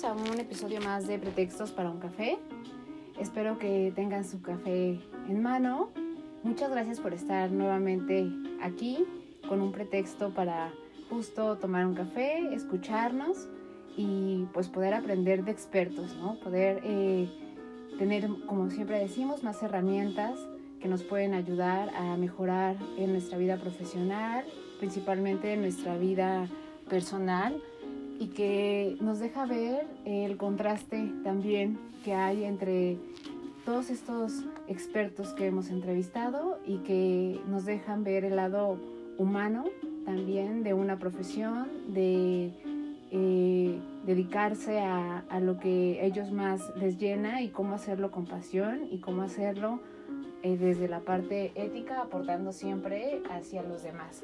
Bienvenidos a un episodio más de Pretextos para un café. Espero que tengan su café en mano. Muchas gracias por estar nuevamente aquí con un pretexto para justo tomar un café, escucharnos y pues poder aprender de expertos, ¿no? Poder eh, tener, como siempre decimos, más herramientas que nos pueden ayudar a mejorar en nuestra vida profesional, principalmente en nuestra vida personal y que nos deja ver el contraste también que hay entre todos estos expertos que hemos entrevistado y que nos dejan ver el lado humano también de una profesión, de eh, dedicarse a, lo que ellos más les llena y cómo hacerlo con pasión y cómo hacerlo eh, desde la parte ética, aportando siempre hacia los demás.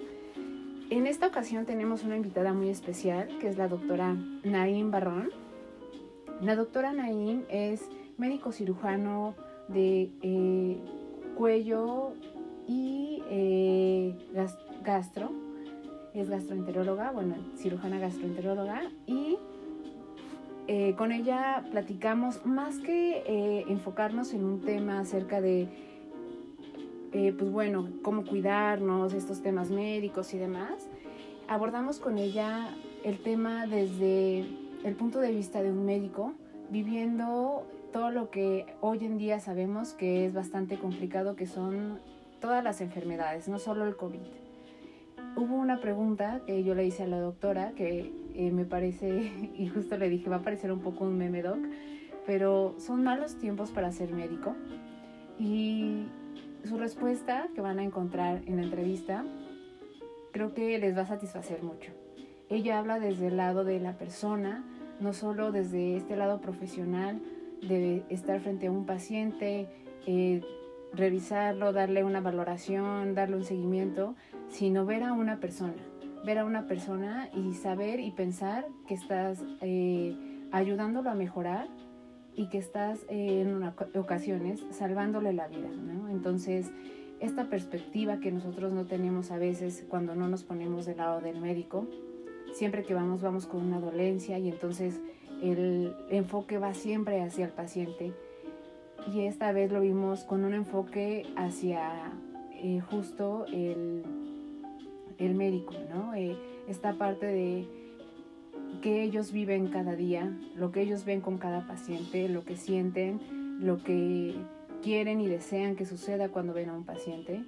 En esta ocasión tenemos una invitada muy especial, que es la doctora Naim Barrón. La doctora Naim es médico cirujano de eh, cuello y eh, gastro. Es gastroenteróloga, bueno, cirujana gastroenteróloga. Y eh, con ella platicamos más que enfocarnos en un tema acerca de eh, pues bueno, cómo cuidarnos, estos temas médicos y demás, abordamos con ella el tema desde el punto de vista de un médico, viviendo todo lo que hoy en día sabemos que es bastante complicado, que son todas las enfermedades, no solo el COVID. Hubo una pregunta que yo le hice a la doctora que eh, me parece, y justo le dije, va a parecer un poco un meme doc, pero son malos tiempos para ser médico. Y su respuesta que van a encontrar en la entrevista creo que les va a satisfacer mucho. Ella habla desde el lado de la persona, no solo desde este lado profesional de estar frente a un paciente, eh, revisarlo, darle una valoración, darle un seguimiento, sino ver a una persona, ver a una persona y saber y pensar que estás eh, ayudándolo a mejorar y que estás eh, en ocasiones salvándole la vida, ¿no? Entonces, esta perspectiva que nosotros no tenemos a veces cuando no nos ponemos del lado del médico, siempre que vamos, vamos con una dolencia y entonces el enfoque va siempre hacia el paciente. Y esta vez lo vimos con un enfoque hacia eh, justo el, el, médico, ¿no? Eh, esta parte de que ellos viven cada día, lo que ellos ven con cada paciente, lo que sienten, lo que quieren y desean que suceda cuando ven a un paciente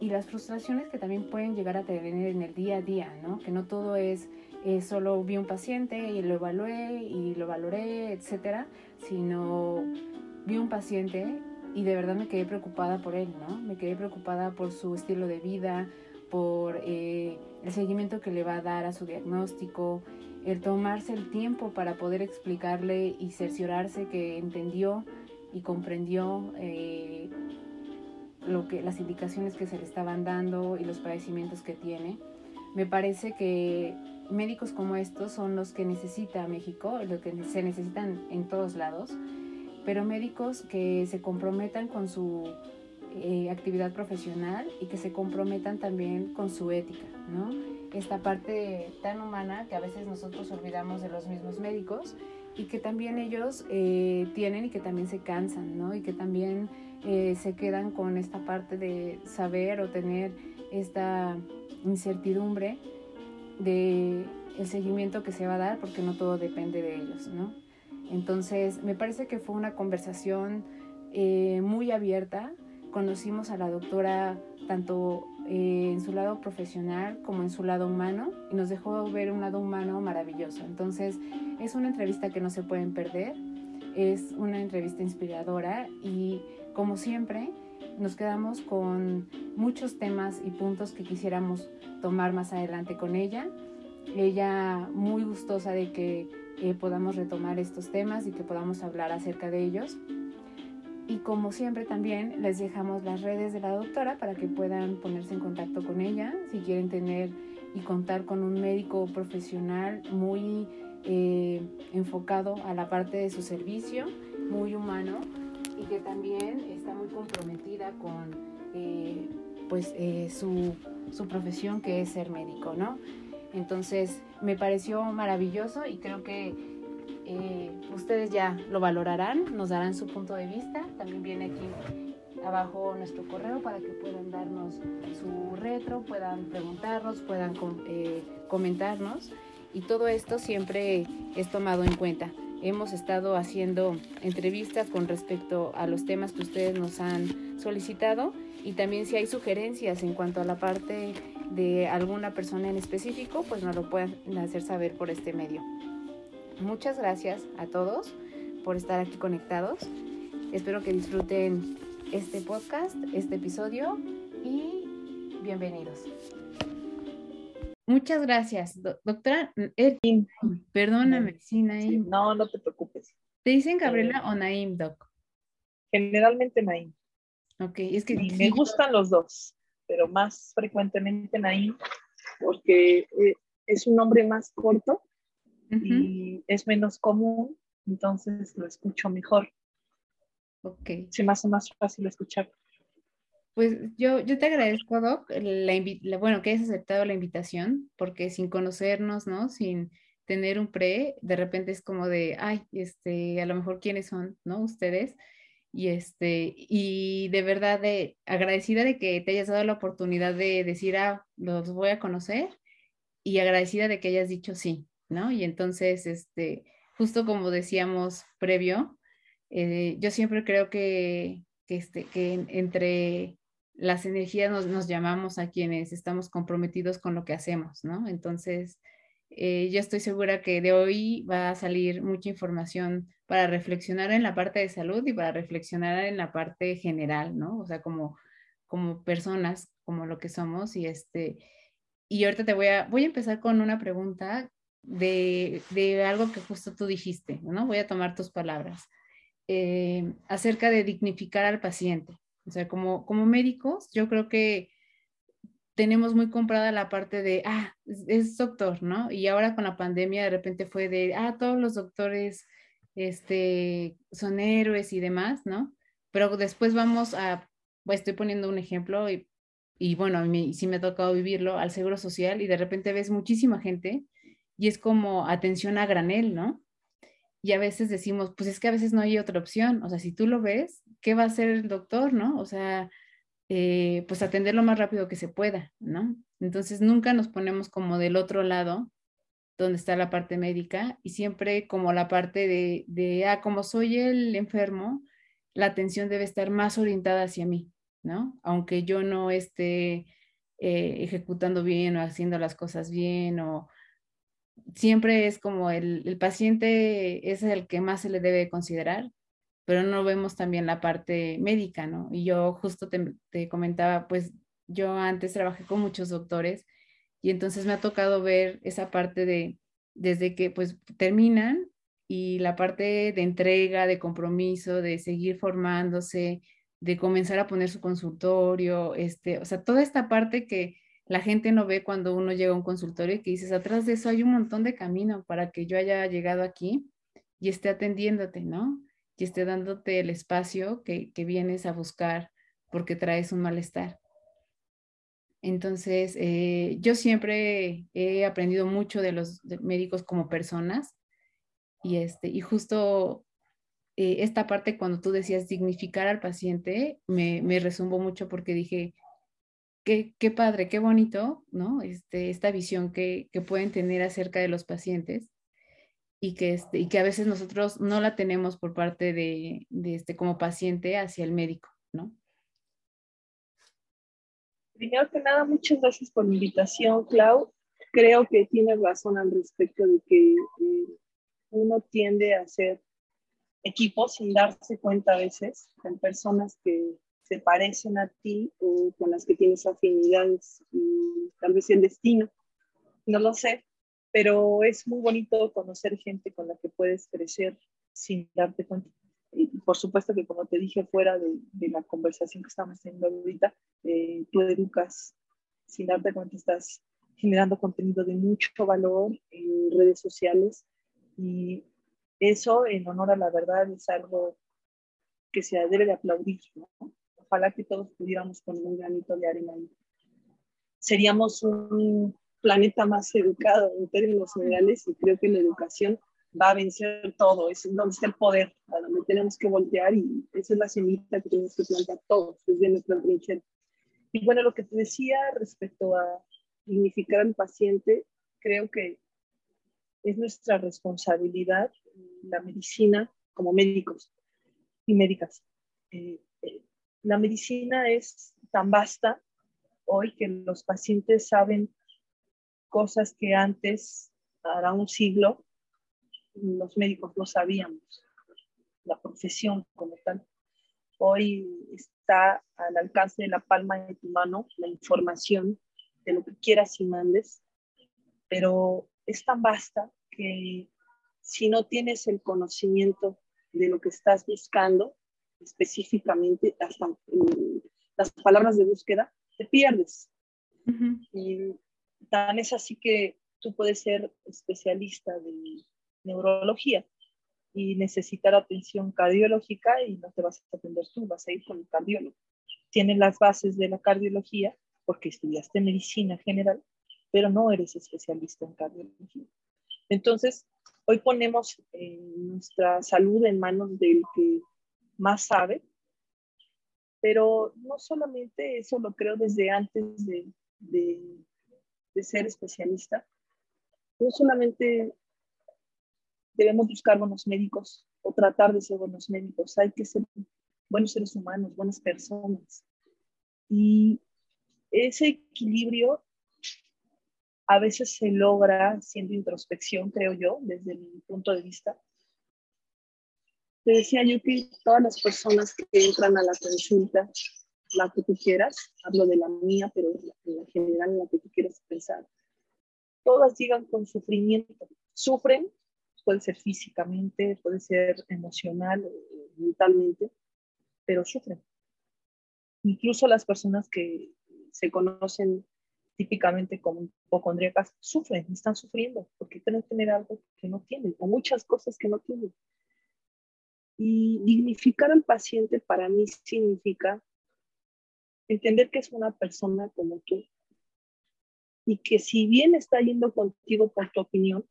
y las frustraciones que también pueden llegar a tener en el día a día, ¿no? Que no todo es solo vi un paciente y lo evalué y lo valoré, etcétera, sino vi un paciente y de verdad me quedé preocupada por él, ¿no? Me quedé preocupada por su estilo de vida, por eh, el seguimiento que le va a dar a su diagnóstico, el tomarse el tiempo para poder explicarle y cerciorarse que entendió y comprendió eh, lo que, las indicaciones que se le estaban dando y los padecimientos que tiene. Me parece que médicos como estos son los que necesita México, los que se necesitan en todos lados, pero médicos que se comprometan con su eh, actividad profesional y que se comprometan también con su ética, ¿no? esta parte tan humana que a veces nosotros olvidamos de los mismos médicos y que también ellos eh, tienen y que también se cansan, ¿no? Y que también eh, se quedan con esta parte de saber o tener esta incertidumbre de el seguimiento que se va a dar porque no todo depende de ellos, ¿no? Entonces, me parece que fue una conversación eh, muy abierta. Conocimos a la doctora tanto eh, en su lado profesional como en su lado humano y nos dejó ver un lado humano maravilloso. Entonces es una entrevista que no se pueden perder, es una entrevista inspiradora y como siempre nos quedamos con muchos temas y puntos que quisiéramos tomar más adelante con ella. ella muy gustosa de que eh, podamos retomar estos temas y que podamos hablar acerca de ellos. Y como siempre también les dejamos las redes de la doctora para que puedan ponerse en contacto con ella si quieren tener y contar con un médico profesional muy eh, enfocado a la parte de su servicio, muy humano y que también está muy comprometida con eh, pues, su, su profesión que es ser médico, ¿no? Entonces me pareció maravilloso y creo que eh, ustedes ya lo valorarán, nos darán su punto de vista. También viene aquí abajo nuestro correo para que puedan darnos su retro, puedan preguntarnos, puedan eh, comentarnos. Y todo esto siempre es tomado en cuenta. Hemos estado haciendo entrevistas con respecto a los temas que ustedes nos han solicitado y también si hay sugerencias en cuanto a la parte de alguna persona en específico, pues nos lo pueden hacer saber por este medio. Muchas gracias a todos por estar aquí conectados. Espero que disfruten este podcast, este episodio y bienvenidos. Muchas gracias, doctora. perdóname, sí, Naim. no, no te preocupes. ¿Te dicen Gabriela o Naim, Doc? Generalmente Naim. Ok, es que... me gustan los dos pero más frecuentemente Naim, porque eh, es un nombre más corto y es menos común, entonces lo escucho mejor. Ok. Se me hace más fácil escuchar. Pues yo, yo te agradezco, Doc, la, bueno, que hayas aceptado la invitación, porque sin conocernos, ¿no? Sin tener un pre, de repente es como de, ay, este, a lo mejor quiénes son, ¿no? Ustedes. Y, este, y de verdad de, agradecida de que te hayas dado la oportunidad de decir, ah, los voy a conocer y agradecida de que hayas dicho sí, ¿no? Y entonces, este, justo como decíamos previo, eh, yo siempre creo que, este, que entre las energías nos, nos, llamamos a quienes estamos comprometidos con lo que hacemos, ¿no? Entonces, eh, yo estoy segura que de hoy va a salir mucha información para reflexionar en la parte de salud y para reflexionar en la parte general, ¿no? O sea, como, como personas, como lo que somos. Y, este, y ahorita te voy a, voy a empezar con una pregunta de, de algo que justo tú dijiste, ¿no? Voy a tomar tus palabras. Eh, acerca de dignificar al paciente. O sea, como, como médicos, yo creo que tenemos muy comprada la parte de, ah, es, doctor, ¿no? Y ahora con la pandemia de repente fue de, ah, todos los doctores este, son héroes y demás, ¿no? Pero después vamos a, pues estoy poniendo un ejemplo y, y bueno, a mí sí me ha tocado vivirlo al Seguro Social y de repente ves muchísima gente y es como atención a granel, ¿no? Y a veces decimos, pues es que a veces no hay otra opción, o sea, si tú lo ves, ¿qué va a hacer el doctor, no? O sea, eh, pues atender lo más rápido que se pueda, ¿no? Entonces nunca nos ponemos como del otro lado, donde está la parte médica, y siempre como la parte de, de ah, como soy el enfermo, la atención debe estar más orientada hacia mí, ¿no? Aunque yo no esté eh, ejecutando bien o haciendo las cosas bien o siempre es como el, el, paciente es el que más se le debe considerar pero no vemos también la parte médica, ¿no? Y yo justo te, comentaba, pues yo antes trabajé con muchos doctores y entonces me ha tocado ver esa parte de, desde que pues terminan y la parte de entrega, de compromiso, de seguir formándose, de comenzar a poner su consultorio, este, o sea, toda esta parte que la gente no ve cuando uno llega a un consultorio y que dices, atrás de eso hay un montón de camino para que yo haya llegado aquí y esté atendiéndote, ¿no? y esté dándote el espacio que, vienes a buscar porque traes un malestar. Entonces, eh, yo siempre he aprendido mucho de los médicos como personas y, este, y justo eh, esta parte cuando tú decías dignificar al paciente me, me resumbó mucho porque dije, qué, qué padre, qué bonito, ¿no? Este, esta visión que, que pueden tener acerca de los pacientes y que, este, y que a veces nosotros no la tenemos por parte de, de, este, como paciente hacia el médico, ¿no? Primero que nada, muchas gracias por la invitación, Clau. Creo que tienes razón al respecto de que eh, uno tiende a hacer equipos sin darse cuenta a veces con personas que se parecen a ti o con las que tienes afinidades y tal vez el destino, no lo sé, pero es muy bonito conocer gente con la que puedes crecer sin darte cuenta. Y por supuesto que como te dije fuera de, la conversación que estamos teniendo ahorita, eh, tú educas sin darte cuenta, estás generando contenido de mucho valor en redes sociales y eso en honor a la verdad es algo que se debe de aplaudir. Ojalá que todos pudiéramos poner un granito de arena ahí. Seríamos un planeta más educado en términos generales y creo que la educación va a vencer todo, es donde está el poder, a donde tenemos que voltear y esa es la semilla que tenemos que plantar todos desde nuestra trinchera. Y bueno, lo que te decía respecto a dignificar al paciente, creo que es nuestra responsabilidad, la medicina, como médicos y médicas. Eh, la medicina es tan vasta hoy que los pacientes saben cosas que antes, para un siglo, los médicos no sabíamos, la profesión como tal. Hoy está al alcance de la palma de tu mano la información de lo que quieras y mandes, pero es tan vasta que si no tienes el conocimiento de lo que estás buscando, específicamente hasta las palabras de búsqueda, te pierdes. Y tan es así que tú puedes ser especialista de neurología y necesitar atención cardiológica y no te vas a atender tú, vas a ir con el cardiólogo. Tienes las bases de la cardiología porque estudiaste medicina general, pero no eres especialista en cardiología. Entonces, hoy ponemos nuestra salud en manos del que más sabe, pero no solamente eso lo creo desde antes de, de, de ser especialista, no solamente debemos buscar buenos médicos o tratar de ser buenos médicos, hay que ser buenos seres humanos, buenas personas. Y ese equilibrio a veces se logra siendo introspección, creo yo, desde mi punto de vista. Te decía yo que todas las personas que entran a la consulta, la que tú quieras, hablo de la mía, pero en la general en la que tú quieras pensar, todas llegan con sufrimiento. Sufren puede ser físicamente, puede ser emocional, mentalmente, pero sufren. Incluso las personas que se conocen típicamente como hipocondríacas sufren, están sufriendo porque que tener algo que no tienen o muchas cosas que no tienen. Y dignificar al paciente para mí significa entender que es una persona como tú y que si bien está yendo contigo por tu opinión,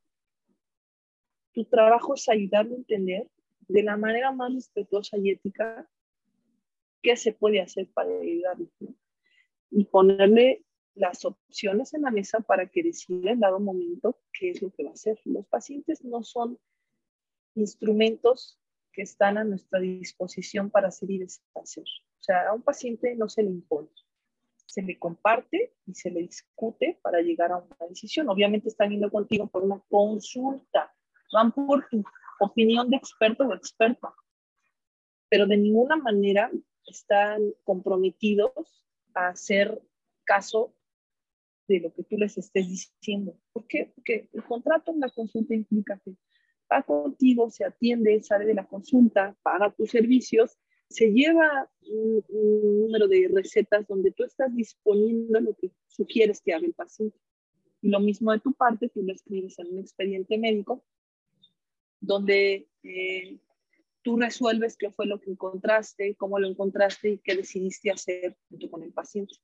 tu trabajo es ayudarlo a entender de la manera más respetuosa y ética qué se puede hacer para ayudarlo y ponerle las opciones en la mesa para que decida en dado momento qué es lo que va a hacer. Los pacientes no son instrumentos que están a nuestra disposición para hacer y deshacer. O sea, a un paciente no se le impone, se le comparte y se le discute para llegar a una decisión. Obviamente está viendo contigo por una consulta, van por tu opinión de experto o experta, pero de ninguna manera están comprometidos a hacer caso de lo que tú les estés diciendo. ¿Por qué? Porque el contrato en la consulta implica que va contigo, se atiende, sale de la consulta, paga tus servicios, se lleva un, número de recetas donde tú estás disponiendo lo que sugieres que haga el paciente. Y lo mismo de tu parte, tú lo escribes en un expediente médico donde eh, tú resuelves qué fue lo que encontraste, cómo lo encontraste y qué decidiste hacer junto con el paciente.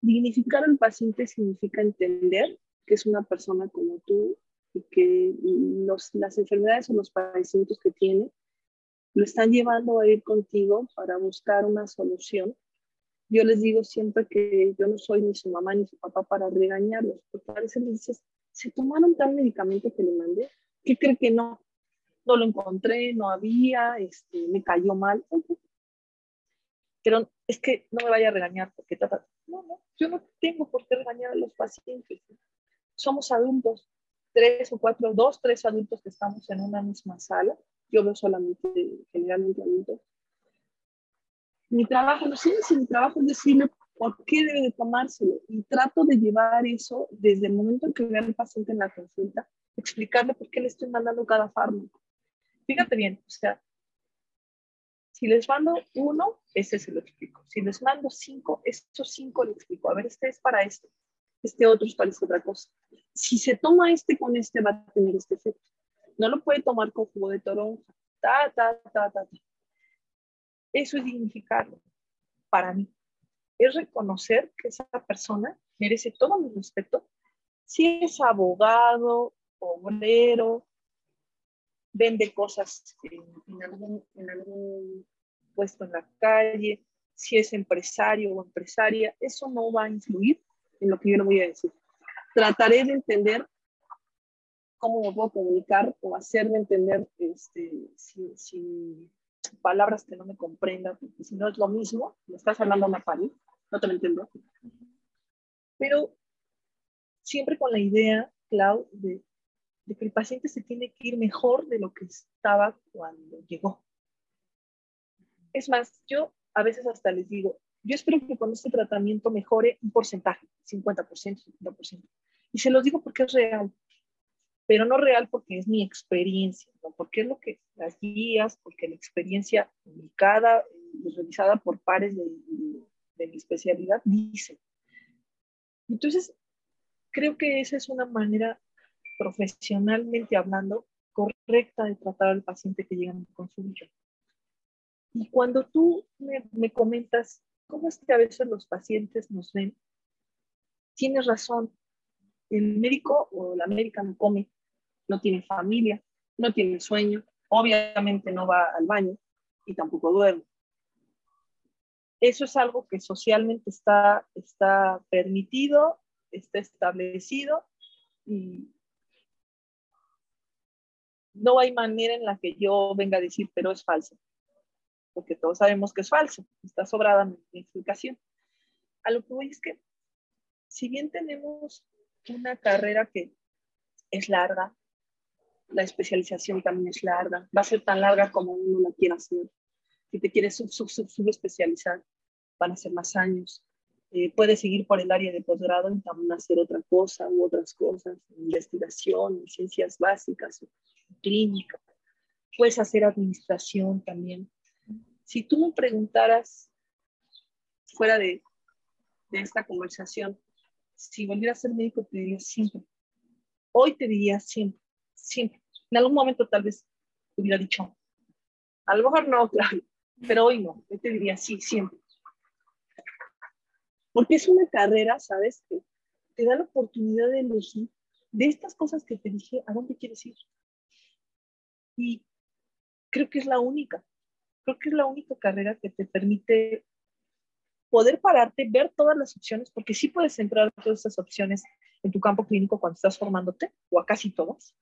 Dignificar al paciente significa entender que es una persona como tú y que las enfermedades o los padecimientos que tiene lo están llevando a ir contigo para buscar una solución. Yo les digo siempre que yo no soy ni su mamá ni su papá para regañarlos, porque a veces les dices, ¿se tomaron tal medicamento que le mandé? ¿Qué cree que no? No lo encontré, no había, este, me cayó mal. Pero es que no me vaya a regañar porque No, no, yo no tengo por qué regañar a los pacientes. Somos adultos, tres o cuatro, dos, tres adultos que estamos en una misma sala. Yo veo solamente, generalmente adultos. Mi trabajo, no sé si mi trabajo es decirle, ¿Por qué debe de tomárselo? Y trato de llevar eso desde el momento en que veo al paciente en la consulta, explicarle por qué le estoy mandando cada fármaco. Fíjate bien, o sea, si les mando uno, ese se lo explico. Si les mando cinco, estos cinco le explico. A ver, este es para esto, este otro es para esta otra cosa. Si se toma este con este, va a tener este efecto. No lo puede tomar con jugo de toronja. Ta, ta, ta, ta. Eso es dignificarlo para mí. Es reconocer que esa persona merece todo mi respeto. Si es abogado, obrero, vende cosas en, algún, en algún puesto en la calle, si es empresario o empresaria, eso no va a influir en lo que yo le voy a decir. Trataré de entender cómo me puedo comunicar o hacerme entender este, si, palabras que no me comprendan, porque si no es lo mismo, me estás hablando a una pared, no te lo entiendo. Pero siempre con la idea, Clau, de de que el paciente se tiene que ir mejor de lo que estaba cuando llegó. Es más, yo a veces hasta les digo, yo espero que con este tratamiento mejore un porcentaje, 50%, 50%. Y se los digo porque es real, pero no real porque es mi experiencia, ¿no? porque es lo que las guías, porque la experiencia publicada y revisada por pares de, de mi especialidad dice. Entonces, creo que esa es una manera profesionalmente hablando, correcta de tratar al paciente que llega a mi consulta. Y cuando tú me, comentas cómo es que a veces los pacientes nos ven, tienes razón. El médico o la médica no come, no tiene familia, no tiene sueño, obviamente no va al baño y tampoco duerme. Eso es algo que socialmente está, está permitido, está establecido y, no hay manera en la que yo venga a decir, pero es falso, porque todos sabemos que es falso, está sobrada mi, explicación. A lo que voy es que, si bien tenemos una carrera que es larga, la especialización también es larga, va a ser tan larga como uno la quiera hacer. Si te quieres sub, sub, sub, subespecializar, van a ser más años. Eh, puedes seguir por el área de posgrado y también hacer otra cosa u otras cosas, investigación, ciencias básicas, clínica, puedes hacer administración también. Si tú me preguntaras fuera de, esta conversación, si volviera a ser médico, te diría siempre. Hoy te diría siempre, siempre. En algún momento tal vez te hubiera dicho, a lo mejor no, claro, pero hoy no. Yo te diría sí, siempre. Porque es una carrera, ¿sabes? Que te da la oportunidad de elegir de estas cosas que te dije, ¿a dónde quieres ir? Y creo que es la única, creo que es la única carrera que te permite poder pararte, ver todas las opciones, porque sí puedes entrar todas esas opciones en tu campo clínico cuando estás formándote, o a casi todas,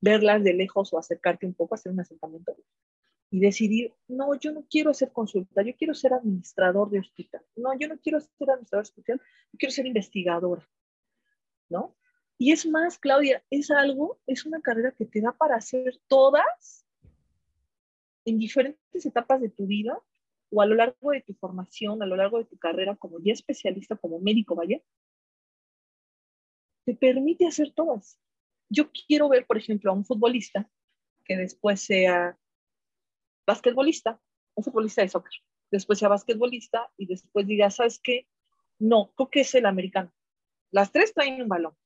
verlas de lejos o acercarte un poco, hacer un acercamiento y decidir, no, yo no quiero hacer consulta, yo quiero ser administrador de hospital, no, yo no quiero ser administrador de hospital, yo quiero ser investigadora, ¿no? Y es más, Claudia, es algo, es una carrera que te da para hacer todas en diferentes etapas de tu vida o a lo largo de tu formación, a lo largo de tu carrera como ya especialista, como médico, vaya, te permite hacer todas. Yo quiero ver, por ejemplo, a un futbolista que después sea basquetbolista, un futbolista de soccer, después sea basquetbolista y después diga, ¿sabes qué? No, creo que es el americano. Las tres traen un balón.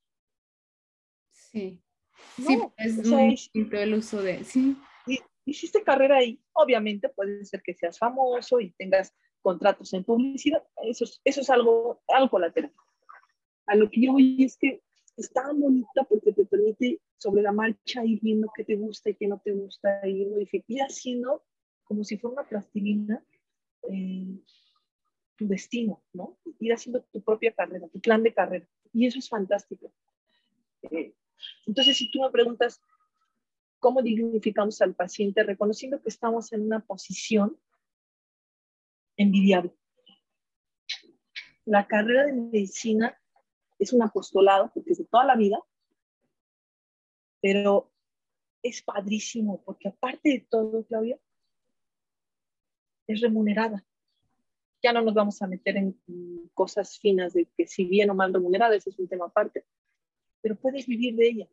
Sí. sí, es muy distinto el uso de, sí. Hiciste carrera ahí, obviamente puede ser que seas famoso y tengas contratos en publicidad, eso es, eso es algo, algo colateral. A lo que yo voy es que está bonita porque te permite sobre la marcha ir viendo qué te gusta y qué no te gusta, ir ir haciendo como si fuera una plastilina eh, tu destino, ¿no? Ir haciendo tu propia carrera, tu plan de carrera. Y eso es fantástico. Eh, entonces, si tú me preguntas, ¿cómo dignificamos al paciente? Reconociendo que estamos en una posición envidiable. La carrera de medicina es un apostolado, porque es de toda la vida, pero es padrísimo, porque aparte de todo, Claudia, es remunerada. Ya no nos vamos a meter en, cosas finas de que si bien o mal remunerada, ese es un tema aparte, pero puedes vivir de ella.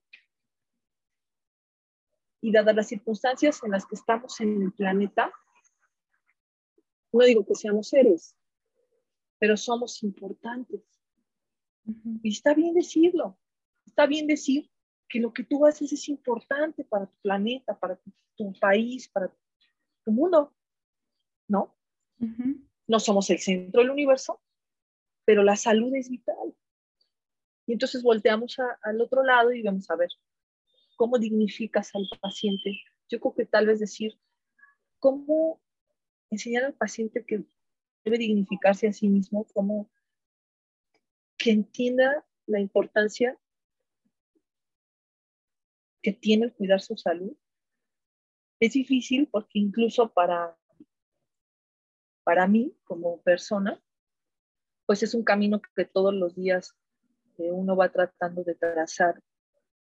Y dadas las circunstancias en las que estamos en el planeta, no digo que seamos héroes, pero somos importantes. Y está bien decirlo, está bien decir que lo que tú haces es importante para tu planeta, para tu, país, para tu mundo, ¿no? No somos el centro del universo, pero la salud es vital. Y entonces volteamos al otro lado y vamos a ver cómo dignificas al paciente. Yo creo que tal vez decir, cómo enseñar al paciente que debe dignificarse a sí mismo, cómo que entienda la importancia que tiene el cuidar su salud. Es difícil porque incluso para, para mí como persona, pues es un camino que todos los días eh, uno va tratando de trazar.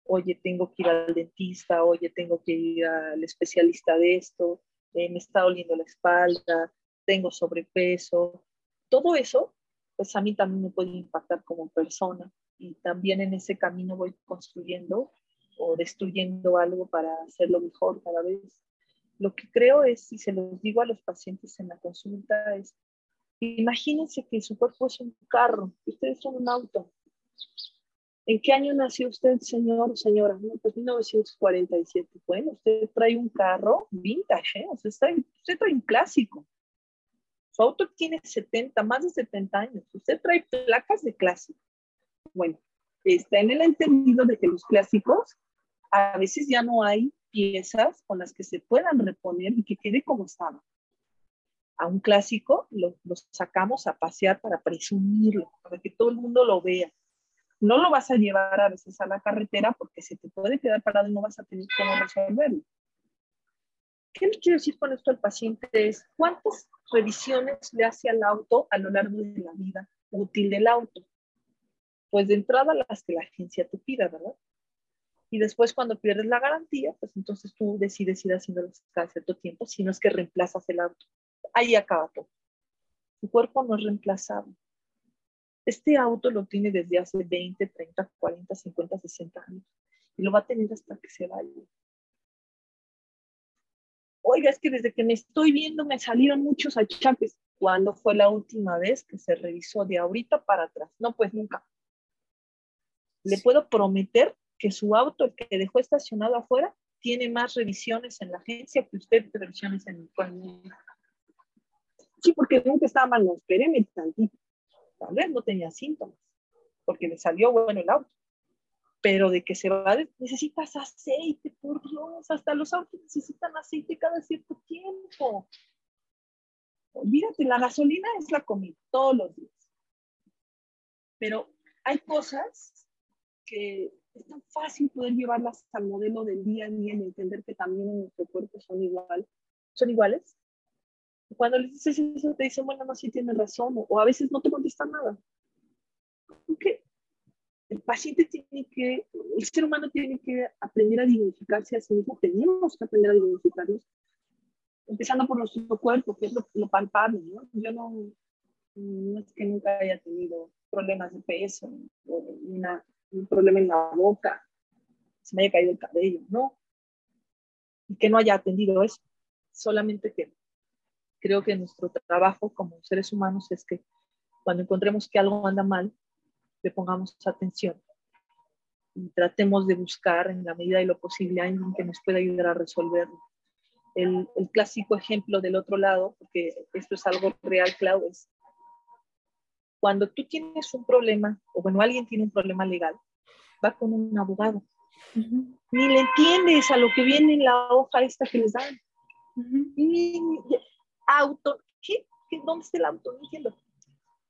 Oye, tengo que ir al dentista, oye, tengo que ir al especialista de esto, eh, me está doliendo la espalda, tengo sobrepeso. Todo eso, pues a mí también me puede impactar como persona y también en ese camino voy construyendo o destruyendo algo para hacerlo mejor cada vez. Lo que creo es, si se los digo a los pacientes en la consulta, es, imagínense que su cuerpo es un carro, ustedes son un auto. ¿En qué año nació usted, señor o señora? Pues 1947. Bueno, usted trae un carro vintage, ¿eh? usted, trae, usted trae un clásico. Su auto tiene 70, más de 70 años. Usted trae placas de clásico. Bueno, está en el entendido de que los clásicos a veces ya no hay piezas con las que se puedan reponer y que quede como estaba. A un clásico lo, sacamos a pasear para presumirlo, para que todo el mundo lo vea. No lo vas a llevar a veces a la carretera porque se te puede quedar parado y no vas a tener cómo resolverlo. ¿Qué le quiero decir con esto al paciente? Es cuántas revisiones le hace al auto a lo largo de la vida útil del auto. Pues de entrada las que la agencia te pida, ¿verdad? Y después cuando pierdes la garantía, pues entonces tú decides ir haciéndolas cada cierto tiempo, si no es que reemplazas el auto. Ahí acaba todo. Tu cuerpo no es reemplazable. Este auto lo tiene desde hace 20, 30, 40, 50, 60 años y lo va a tener hasta que se vaya. Oiga, es que desde que me estoy viendo me salieron muchos achaques. ¿Cuándo fue la última vez que se revisó de ahorita para atrás? No, pues nunca. Le puedo prometer que su auto, el que dejó estacionado afuera, tiene más revisiones en la agencia que usted revisiones en el Sí, porque nunca estaba mal, no, espéreme tantito. Tal vez no tenía síntomas, porque le salió bueno el auto. Pero de que se va, necesitas aceite, por Dios, hasta los autos necesitan aceite cada cierto tiempo. Olvídate, la gasolina es la comida todos los días. Pero hay cosas que es tan fácil poder llevarlas al modelo del día a día y entender que también en nuestro cuerpo son igual, son iguales. Cuando les dices eso, te dicen, bueno, no, sí tienes razón, o, a veces no te contestan nada. Porque el paciente tiene que, el ser humano tiene que aprender a dignificarse a sí mismo, tenemos que aprender a dignificarnos, empezando por nuestro cuerpo, que es lo, palpable, ¿no? Yo no, no es que nunca haya tenido problemas de peso o una un problema en la boca, se me haya caído el cabello, no. Y que no haya atendido eso. Solamente que creo que nuestro trabajo como seres humanos es que cuando encontremos que algo anda mal, le pongamos atención y tratemos de buscar en la medida de lo posible a alguien que nos pueda ayudar a resolverlo. El, el, clásico ejemplo del otro lado, porque esto es algo real, Clau, es cuando tú tienes un problema, o bueno, alguien tiene un problema legal, va con un abogado. Ni le entiendes a lo que viene en la hoja esta que les dan. y, auto, ¿qué? ¿Dónde está el auto? No entiendo.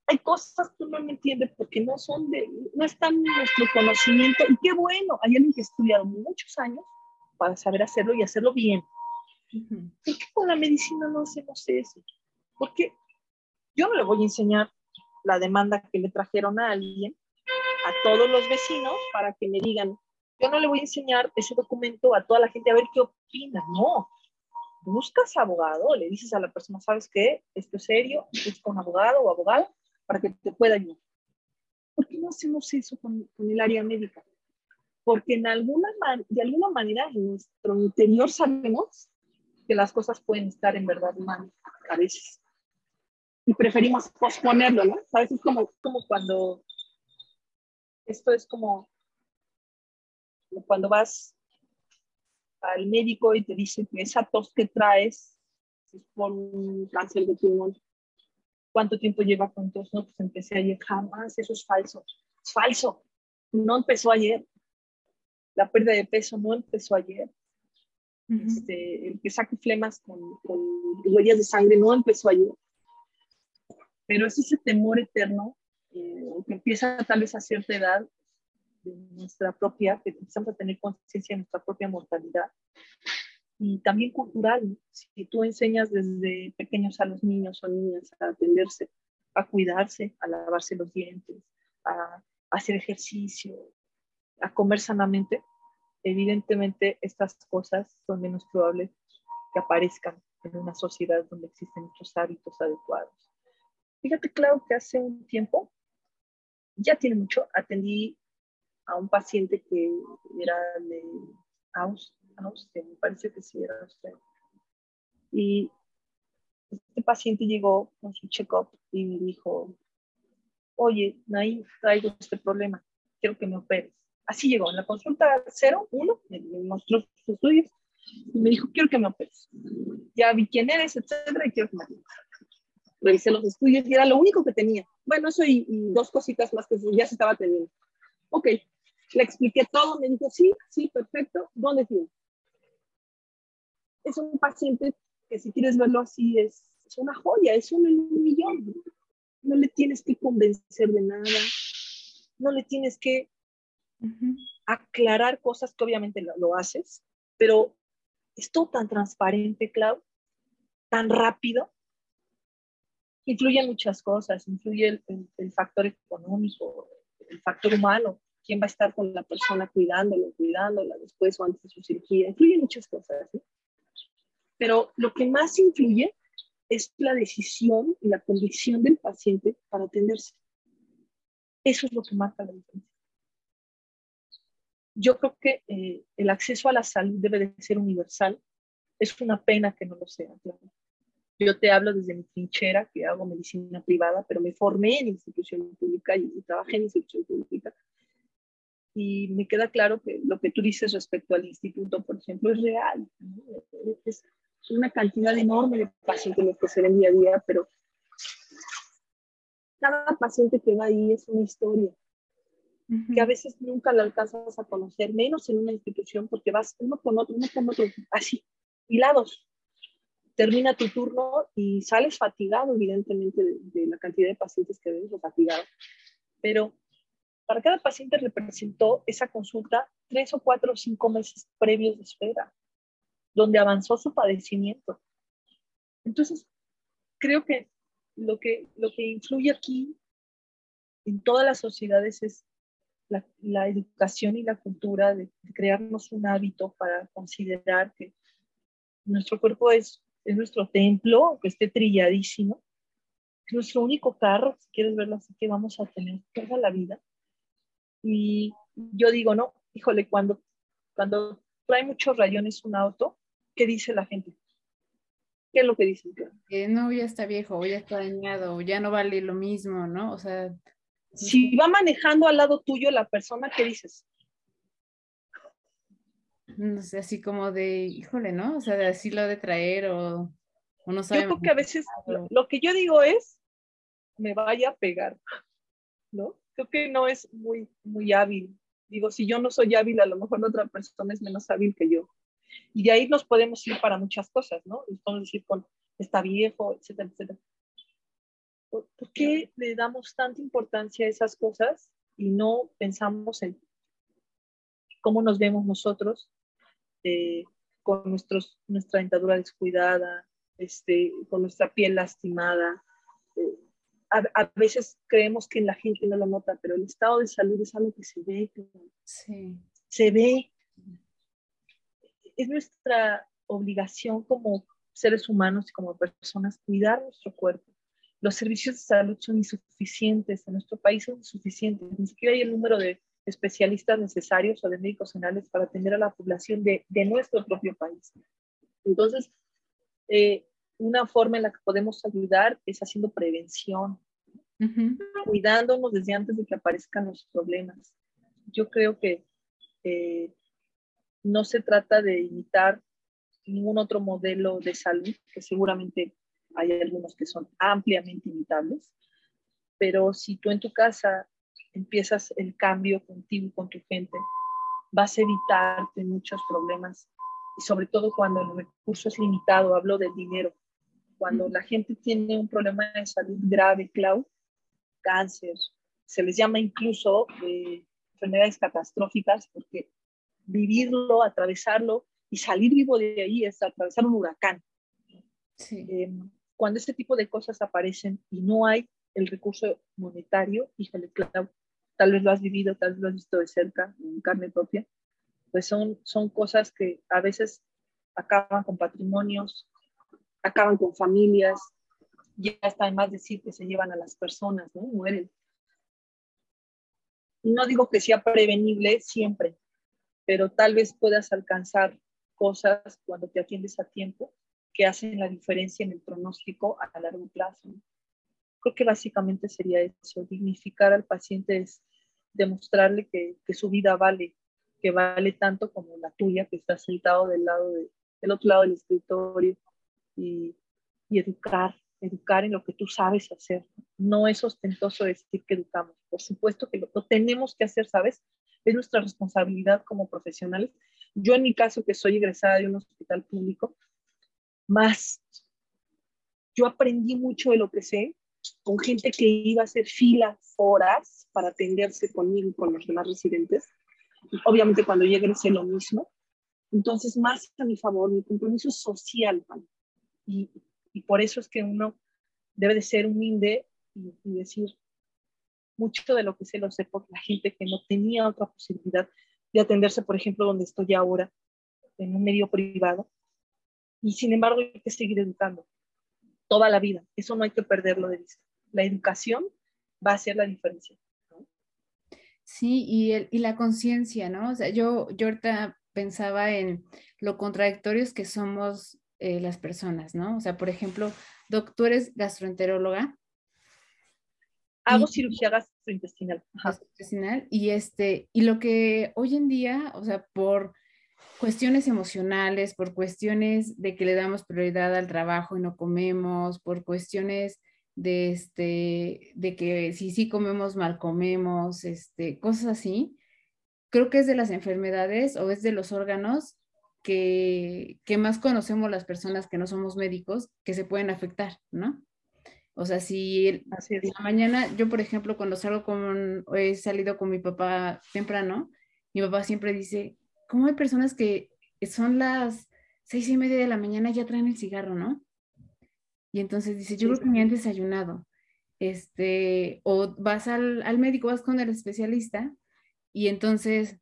Hay cosas que uno no entiende porque no son de, no están en nuestro conocimiento. Y qué bueno, hay alguien que estudiado muchos años para saber hacerlo y hacerlo bien. ¿Por qué con la medicina no hacemos eso? Porque yo no le voy a enseñar la demanda que le trajeron a alguien, a todos los vecinos, para que me digan, yo no le voy a enseñar ese documento a toda la gente a ver qué opina, no. Buscas abogado, le dices a la persona, ¿sabes qué? Esto es serio, es con abogado o abogada para que te pueda ayudar. ¿Por qué no hacemos eso con, con el área médica? Porque en alguna de alguna manera en nuestro interior sabemos que las cosas pueden estar en verdad mal a veces. Y preferimos posponerlo, ¿no? A veces como, como cuando, esto es como cuando vas al médico y te dice que esa tos que traes es por un cáncer de pulmón. ¿Cuánto tiempo lleva con tos? No, pues empecé ayer. Jamás, eso es falso. Es falso. No empezó ayer. La pérdida de peso no empezó ayer. este, el que saque flemas con, con, huellas de sangre no empezó ayer. Pero es ese temor eterno eh, que empieza tal vez a cierta edad de nuestra propia, que empezamos a tener conciencia de nuestra propia mortalidad. Y también cultural, si tú enseñas desde pequeños a los niños o niñas a atenderse, a cuidarse, a lavarse los dientes, a, hacer ejercicio, a comer sanamente, evidentemente estas cosas son menos probables que aparezcan en una sociedad donde existen muchos hábitos adecuados. Fíjate, claro, que hace un tiempo, ya tiene mucho, atendí a un paciente que era de Austria, me parece que sí era Austria. Y este paciente llegó con su check-up y me dijo, oye, Naim, traigo este problema, quiero que me operes. Así llegó, en la consulta 01, me, me mostró sus estudios y me dijo, quiero que me operes. Ya vi quién eres, etcétera, y quiero que me operes. Revisé los estudios y era lo único que tenía. Bueno, eso y, y dos cositas más que ya se estaba teniendo. Ok, le expliqué todo, me dijo, sí, sí, perfecto, ¿dónde tiene? Es un paciente que si quieres verlo así es, es una joya, es uno en un millón. No le tienes que convencer de nada, no le tienes que uh -huh. aclarar cosas que obviamente lo, lo, haces, pero es todo tan transparente, Clau, tan rápido. Influyen muchas cosas, influye el, el, el factor económico, el factor humano, quién va a estar con la persona cuidándolo, cuidándola después o antes de su cirugía. Influyen muchas cosas. ¿sí? Pero lo que más influye es la decisión y la convicción del paciente para atenderse. Eso es lo que marca la diferencia. Yo creo que eh, el acceso a la salud debe de ser universal. Es una pena que no lo sea. Claro. Yo te hablo desde mi trinchera, que hago medicina privada, pero me formé en institución pública y trabajé en institución pública y me queda claro que lo que tú dices respecto al instituto, por ejemplo, es real. ¿no? Es una cantidad enorme de pacientes los que se ven día a día, pero cada paciente que va ahí es una historia uh -huh. que a veces nunca la alcanzas a conocer, menos en una institución, porque vas uno con otro, uno con otro, así, hilados. Termina tu turno y sales fatigado, evidentemente, de, de la cantidad de pacientes que ves, o fatigado. Pero para cada paciente representó esa consulta tres o cuatro o cinco meses previos de espera, donde avanzó su padecimiento. Entonces, creo que lo que, lo que influye aquí en todas las sociedades es la, educación y la cultura de, crearnos un hábito para considerar que nuestro cuerpo es, es nuestro templo, que esté trilladísimo, es nuestro único carro, si quieres verlo así, que vamos a tener toda la vida y yo digo, no, híjole, cuando, cuando trae muchos rayones un auto, ¿qué dice la gente? ¿Qué es lo que dicen? Que no, ya está viejo, ya está dañado, ya no vale lo mismo, ¿no? O sea. Si va manejando al lado tuyo la persona, ¿qué dices? No sé, así como de, híjole, ¿no? O sea, de así lo de traer o, o no sabemos. Yo creo que a veces lo, lo que yo digo es, me vaya a pegar, ¿no? Creo que no es muy, muy hábil. Digo, si yo no soy hábil, a lo mejor la otra persona es menos hábil que yo. Y de ahí nos podemos ir para muchas cosas, ¿no? Podemos decir con, está viejo, etcétera, etcétera. ¿Por, ¿Por qué le damos tanta importancia a esas cosas y no pensamos en cómo nos vemos nosotros eh, con nuestros, nuestra dentadura descuidada, este, con nuestra piel lastimada, eh, a, a, veces creemos que la gente no lo nota, pero el estado de salud es algo que se ve. Sí. Se ve. Es nuestra obligación como seres humanos y como personas cuidar nuestro cuerpo. Los servicios de salud son insuficientes, en nuestro país son insuficientes, ni siquiera hay el número de especialistas necesarios o de médicos generales para atender a la población de, de nuestro propio país. Entonces, eh, una forma en la que podemos ayudar es haciendo prevención, cuidándonos desde antes de que aparezcan los problemas. Yo creo que eh, no se trata de imitar ningún otro modelo de salud, que seguramente hay algunos que son ampliamente imitables, pero si tú en tu casa empiezas el cambio contigo y con tu gente, vas a evitarte muchos problemas y sobre todo cuando el recurso es limitado, hablo del dinero. Cuando la gente tiene un problema de salud grave, Clau, cáncer, se les llama incluso eh, enfermedades catastróficas porque vivirlo, atravesarlo y salir vivo de ahí es atravesar un huracán. Eh, cuando este tipo de cosas aparecen y no hay el recurso monetario, híjole, Clau, tal vez lo has vivido, tal vez lo has visto de cerca, en carne propia, pues son, son cosas que a veces acaban con patrimonios, acaban con familias, ya está de decir que se llevan a las personas, ¿no? Mueren. No digo que sea prevenible siempre, pero tal vez puedas alcanzar cosas cuando te atiendes a tiempo que hacen la diferencia en el pronóstico a largo plazo. Creo que básicamente sería eso, dignificar al paciente es demostrarle que, su vida vale, que vale tanto como la tuya, que está sentado del, lado de, del otro lado del escritorio, y, y educar, educar en lo que tú sabes hacer. No es ostentoso decir que educamos. Por supuesto que lo, tenemos que hacer, ¿sabes? Es nuestra responsabilidad como profesionales. Yo en mi caso, que soy egresada de un hospital público, más yo aprendí mucho de lo que sé con gente que iba a hacer filas horas para atenderse conmigo y con los demás residentes obviamente cuando llegue sé lo mismo. Entonces, más a mi favor, mi compromiso social, y, por eso es que uno debe de ser humilde y, y, decir, mucho de lo que sé lo sé por la gente que no tenía otra posibilidad de atenderse, por ejemplo, donde estoy ahora, en un medio privado. Y sin embargo, hay que seguir educando toda la vida. Eso no hay que perderlo de vista. La educación va a hacer la diferencia. Sí, y, el, y la conciencia, ¿no? O sea, yo, yo ahorita pensaba en lo contradictorios que somos eh, las personas, ¿no? O sea, por ejemplo, doctor es gastroenteróloga. Hago cirugía gastrointestinal. gastrointestinal. Y, este, y lo que hoy en día, o sea, por cuestiones emocionales, por cuestiones de que le damos prioridad al trabajo y no comemos, por cuestiones de, este, de que si sí comemos, mal comemos, este, cosas así, creo que es de las enfermedades o es de los órganos que, que más conocemos las personas que no somos médicos que se pueden afectar, ¿no? O sea, si en la mañana, yo por ejemplo, cuando salgo con, he salido con mi papá temprano, mi papá siempre dice, ¿cómo hay personas que son las seis y media de la mañana y ya traen el cigarro, ¿no? Y entonces dice, yo creo que me han desayunado. Este, o vas al, al médico, vas con el especialista y entonces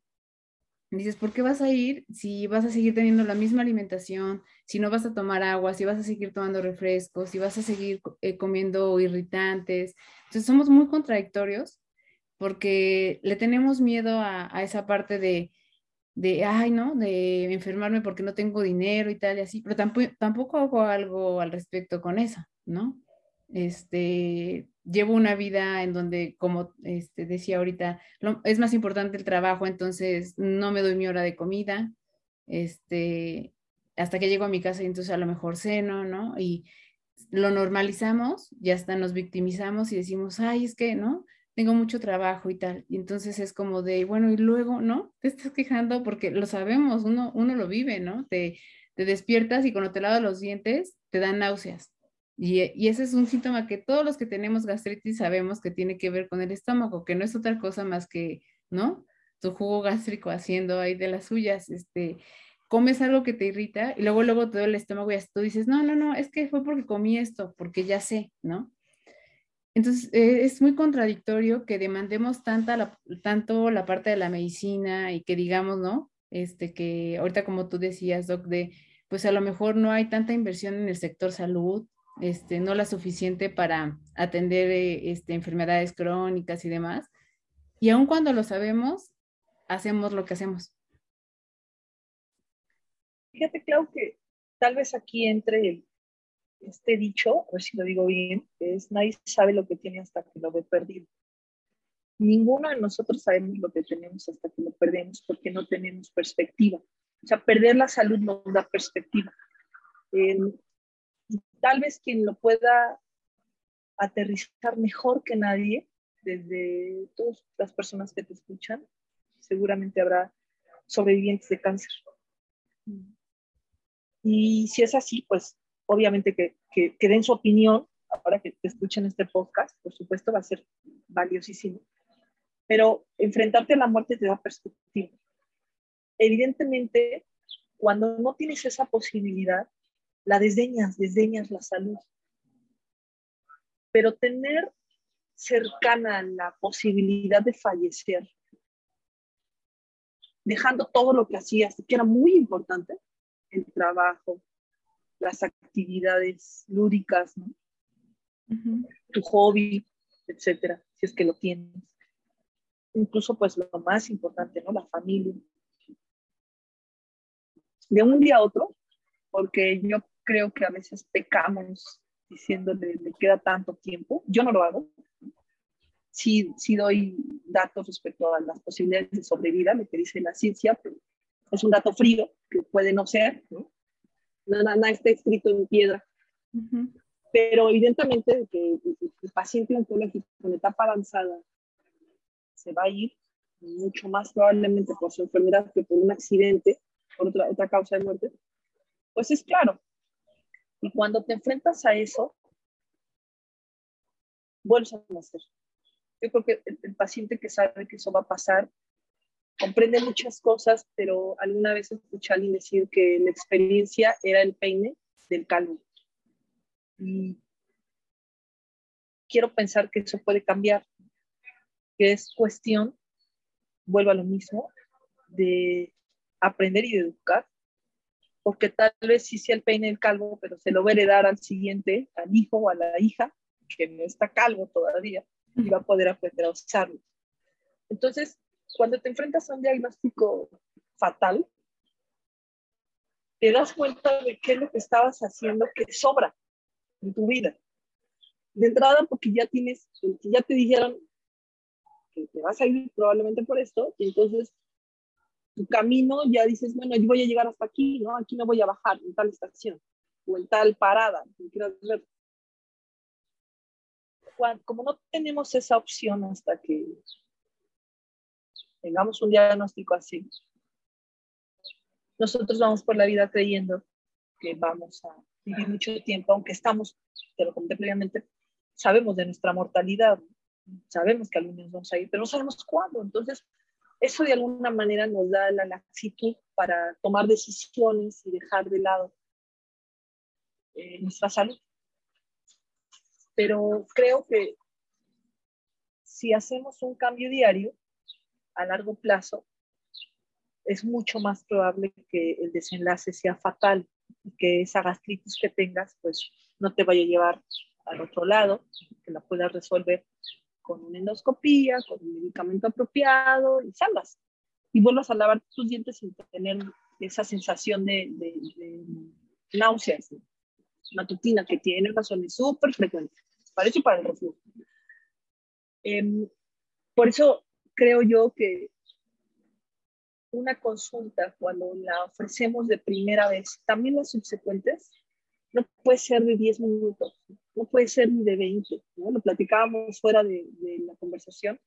dices, ¿por qué vas a ir si vas a seguir teniendo la misma alimentación, si no vas a tomar agua, si vas a seguir tomando refrescos, si vas a seguir eh, comiendo irritantes? Entonces somos muy contradictorios porque le tenemos miedo a, esa parte de, de, ay, ¿no? De enfermarme porque no tengo dinero y tal y así, pero tampoco, tampoco hago algo al respecto con eso, ¿no? Este, llevo una vida en donde, como este, decía ahorita, es más importante el trabajo, entonces no me doy mi hora de comida, este, hasta que llego a mi casa y entonces a lo mejor ceno, ¿no? Y lo normalizamos, ya hasta nos victimizamos y decimos, ay, es que, ¿no? tengo mucho trabajo y tal. Y entonces es como de, bueno, y luego, ¿no? Te estás quejando porque lo sabemos, uno, uno lo vive, ¿no? Te, te despiertas y cuando te lavas los dientes te dan náuseas. Y, y, ese es un síntoma que todos los que tenemos gastritis sabemos que tiene que ver con el estómago, que no es otra cosa más que, ¿no? Tu jugo gástrico haciendo ahí de las suyas, este, comes algo que te irrita y luego luego te duele el estómago y tú dices, no, no, no, es que fue porque comí esto, porque ya sé, ¿no? Entonces, eh, es muy contradictorio que demandemos tanto la parte de la medicina y que digamos, ¿no? Este, que ahorita como tú decías, Doc, de, pues a lo mejor no hay tanta inversión en el sector salud, este, no la suficiente para atender eh, este, enfermedades crónicas y demás. Y aun cuando lo sabemos, hacemos lo que hacemos. Fíjate, Clau, que tal vez aquí entre este dicho, a ver si lo digo bien, es nadie sabe lo que tiene hasta que lo ve perdido. Ninguno de nosotros sabemos lo que tenemos hasta que lo perdemos porque no tenemos perspectiva. O sea, perder la salud nos da perspectiva. Tal vez quien lo pueda aterrizar mejor que nadie, desde todas las personas que te escuchan, seguramente habrá sobrevivientes de cáncer. Y si es así, pues obviamente que, que, que den su opinión, ahora que te escuchen este podcast, por supuesto va a ser valiosísimo. Pero enfrentarte a la muerte te da perspectiva evidentemente, cuando no tienes esa posibilidad, la desdeñas, desdeñas la salud. Pero tener cercana la posibilidad de fallecer, dejando todo lo que hacías, que era muy importante, el trabajo, las actividades lúdicas, tu hobby, etcétera, si es que lo tienes. Incluso, pues, lo más importante, ¿no? La familia de un día a otro, porque yo creo que a veces pecamos diciéndole, le queda tanto tiempo. Yo no lo hago. Sí, sí doy datos respecto a las posibilidades de sobrevida, lo que dice la ciencia, pero es un dato frío que puede no ser, ¿no? Nada, nada está escrito en piedra. Pero evidentemente que el paciente oncológico en etapa avanzada se va a ir mucho más probablemente por su enfermedad que por un accidente por otra, otra causa de muerte, pues es claro. Y cuando te enfrentas a eso, vuelves a nacer. Yo creo que el, paciente que sabe que eso va a pasar comprende muchas cosas, pero alguna vez escuché a alguien decir que la experiencia era el peine del calvo. Y quiero pensar que eso puede cambiar, que es cuestión, vuelvo a lo mismo, de aprender y educar, porque tal vez sí sea el peine el calvo, pero se lo va a heredar al siguiente, al hijo o a la hija, que no está calvo todavía, y va a poder aprender a usarlo. Entonces, cuando te enfrentas a un diagnóstico fatal, te das cuenta de qué es lo que estabas haciendo que sobra en tu vida. De entrada, porque ya tienes, ya te dijeron que te vas a ir probablemente por esto, y entonces tu camino ya dices, bueno, yo voy a llegar hasta aquí, ¿no? Aquí no voy a bajar en tal estación o en tal parada. Como no tenemos esa opción hasta que tengamos un diagnóstico así, nosotros vamos por la vida creyendo que vamos a vivir mucho tiempo, aunque estamos, te lo conté previamente, sabemos de nuestra mortalidad, sabemos que algunos vamos a ir, pero no sabemos cuándo. Entonces, eso de alguna manera nos da la laxitud para tomar decisiones y dejar de lado eh, nuestra salud. Pero creo que si hacemos un cambio diario a largo plazo, es mucho más probable que el desenlace sea fatal y que esa gastritis que tengas pues no te vaya a llevar al otro lado, que la puedas resolver con una endoscopía, con un medicamento apropiado y salgas. Y vuelvas a lavar tus dientes sin tener esa sensación de, de, náuseas matutina que tiene razones súper frecuentes, para eso y para el reflujo. Em, por eso creo yo que una consulta, cuando la ofrecemos de primera vez, también las subsecuentes, no puede ser de 10 minutos, no puede ser ni de 20, ¿no? Lo platicábamos fuera de, de la conversación,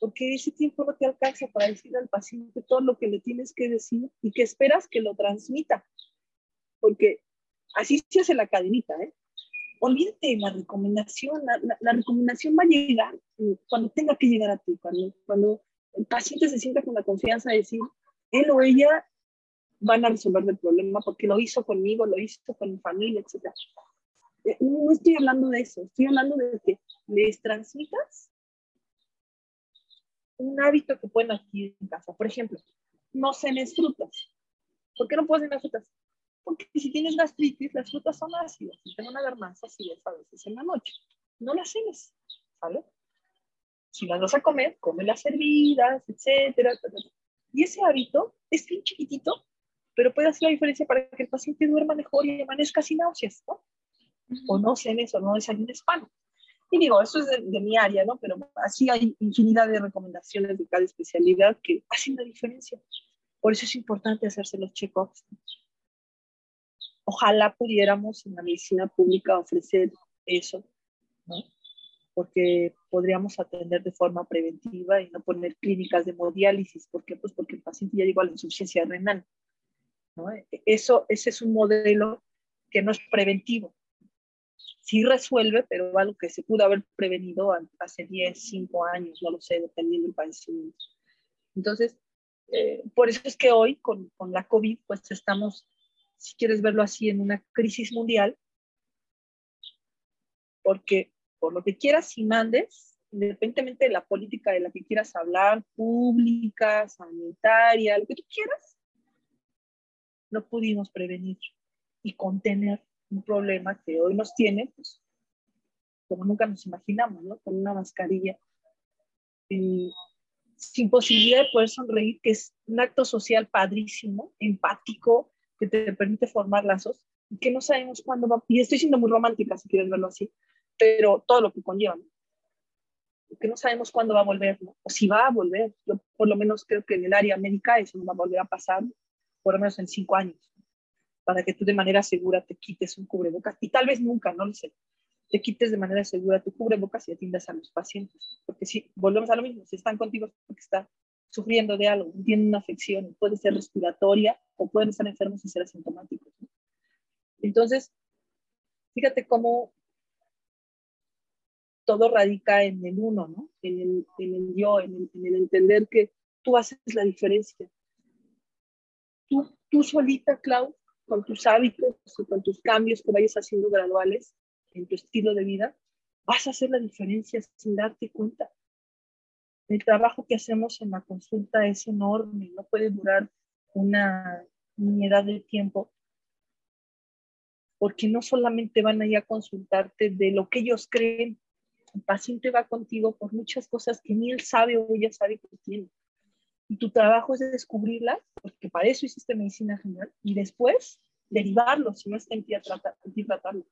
porque ese tiempo no te alcanza para decir al paciente todo lo que le tienes que decir y que esperas que lo transmita, porque así se hace la cadenita, ¿eh? Olvídate la recomendación, la, la, recomendación va a llegar cuando tenga que llegar a ti, cuando, cuando el paciente se sienta con la confianza de decir, él o ella van a resolver el problema porque lo hizo conmigo, lo hizo con mi familia, etc. Eh, no estoy hablando de eso, estoy hablando de que les transmitas un hábito que pueden adquirir en casa. Por ejemplo, no cenes frutas. ¿Por qué no puedes comer frutas? Porque si tienes gastritis, las frutas son ácidas y tengo una garbanza acidas a veces en la noche. No las cenes, ¿vale? Si las vas a comer, come las hervidas, etcétera, Y ese hábito es bien chiquitito, pero puede hacer la diferencia para que el paciente duerma mejor y amanezca sin náuseas, ¿no? O no cenes o no desayunes pan. Y digo, eso es de, mi área, ¿no? Pero así hay infinidad de recomendaciones de cada especialidad que hacen la diferencia. Por eso es importante hacerse los check-ups. Ojalá pudiéramos en la medicina pública ofrecer eso, ¿no? Porque podríamos atender de forma preventiva y no poner clínicas de hemodiálisis. ¿Por qué? Pues porque el paciente ya llegó a la insuficiencia renal. ¿No? Eso, ese es un modelo que no es preventivo sí resuelve, pero algo que se pudo haber prevenido hace 10, 5 años, no lo sé, dependiendo del padecimiento. Entonces, eh, por eso es que hoy con, con, la COVID, pues estamos, si quieres verlo así, en una crisis mundial, porque por lo que quieras y mandes, independientemente de la política de la que quieras hablar, pública, sanitaria, lo que tú quieras, no pudimos prevenir y contener un problema que hoy nos tiene, pues, como nunca nos imaginamos, ¿no? Con una mascarilla. sin posibilidad de poder sonreír, que es un acto social padrísimo, empático, que te permite formar lazos, y que no sabemos cuándo va, y estoy siendo muy romántica si quieres verlo así, pero todo lo que conlleva, ¿no? que no sabemos cuándo va a volver, ¿no? o si va a volver. Yo por lo menos creo que en el área médica eso no va a volver a pasar, por lo menos en cinco años para que tú de manera segura te quites un cubrebocas y tal vez nunca, no lo sé, te quites de manera segura tu cubrebocas y atiendas a los pacientes. Porque si volvemos a lo mismo, si están contigo es porque están sufriendo de algo, tienen una afección, puede ser respiratoria o pueden estar enfermos y ser asintomáticos. Entonces, fíjate cómo todo radica en el uno, ¿no? En el, en el yo, en el, en el, entender que tú haces la diferencia. Tú, tú solita, Clau, con tus hábitos y con tus cambios que vayas haciendo graduales en tu estilo de vida, vas a hacer la diferencia sin darte cuenta. El trabajo que hacemos en la consulta es enorme, no puede durar una unidad de tiempo, porque no solamente van a a consultarte de lo que ellos creen, el paciente va contigo por muchas cosas que ni él sabe o ella sabe que tiene. Y tu trabajo es descubrirlas, porque para eso hiciste medicina general, y después derivarlo, si no está en ti, a tratar, tratarlo.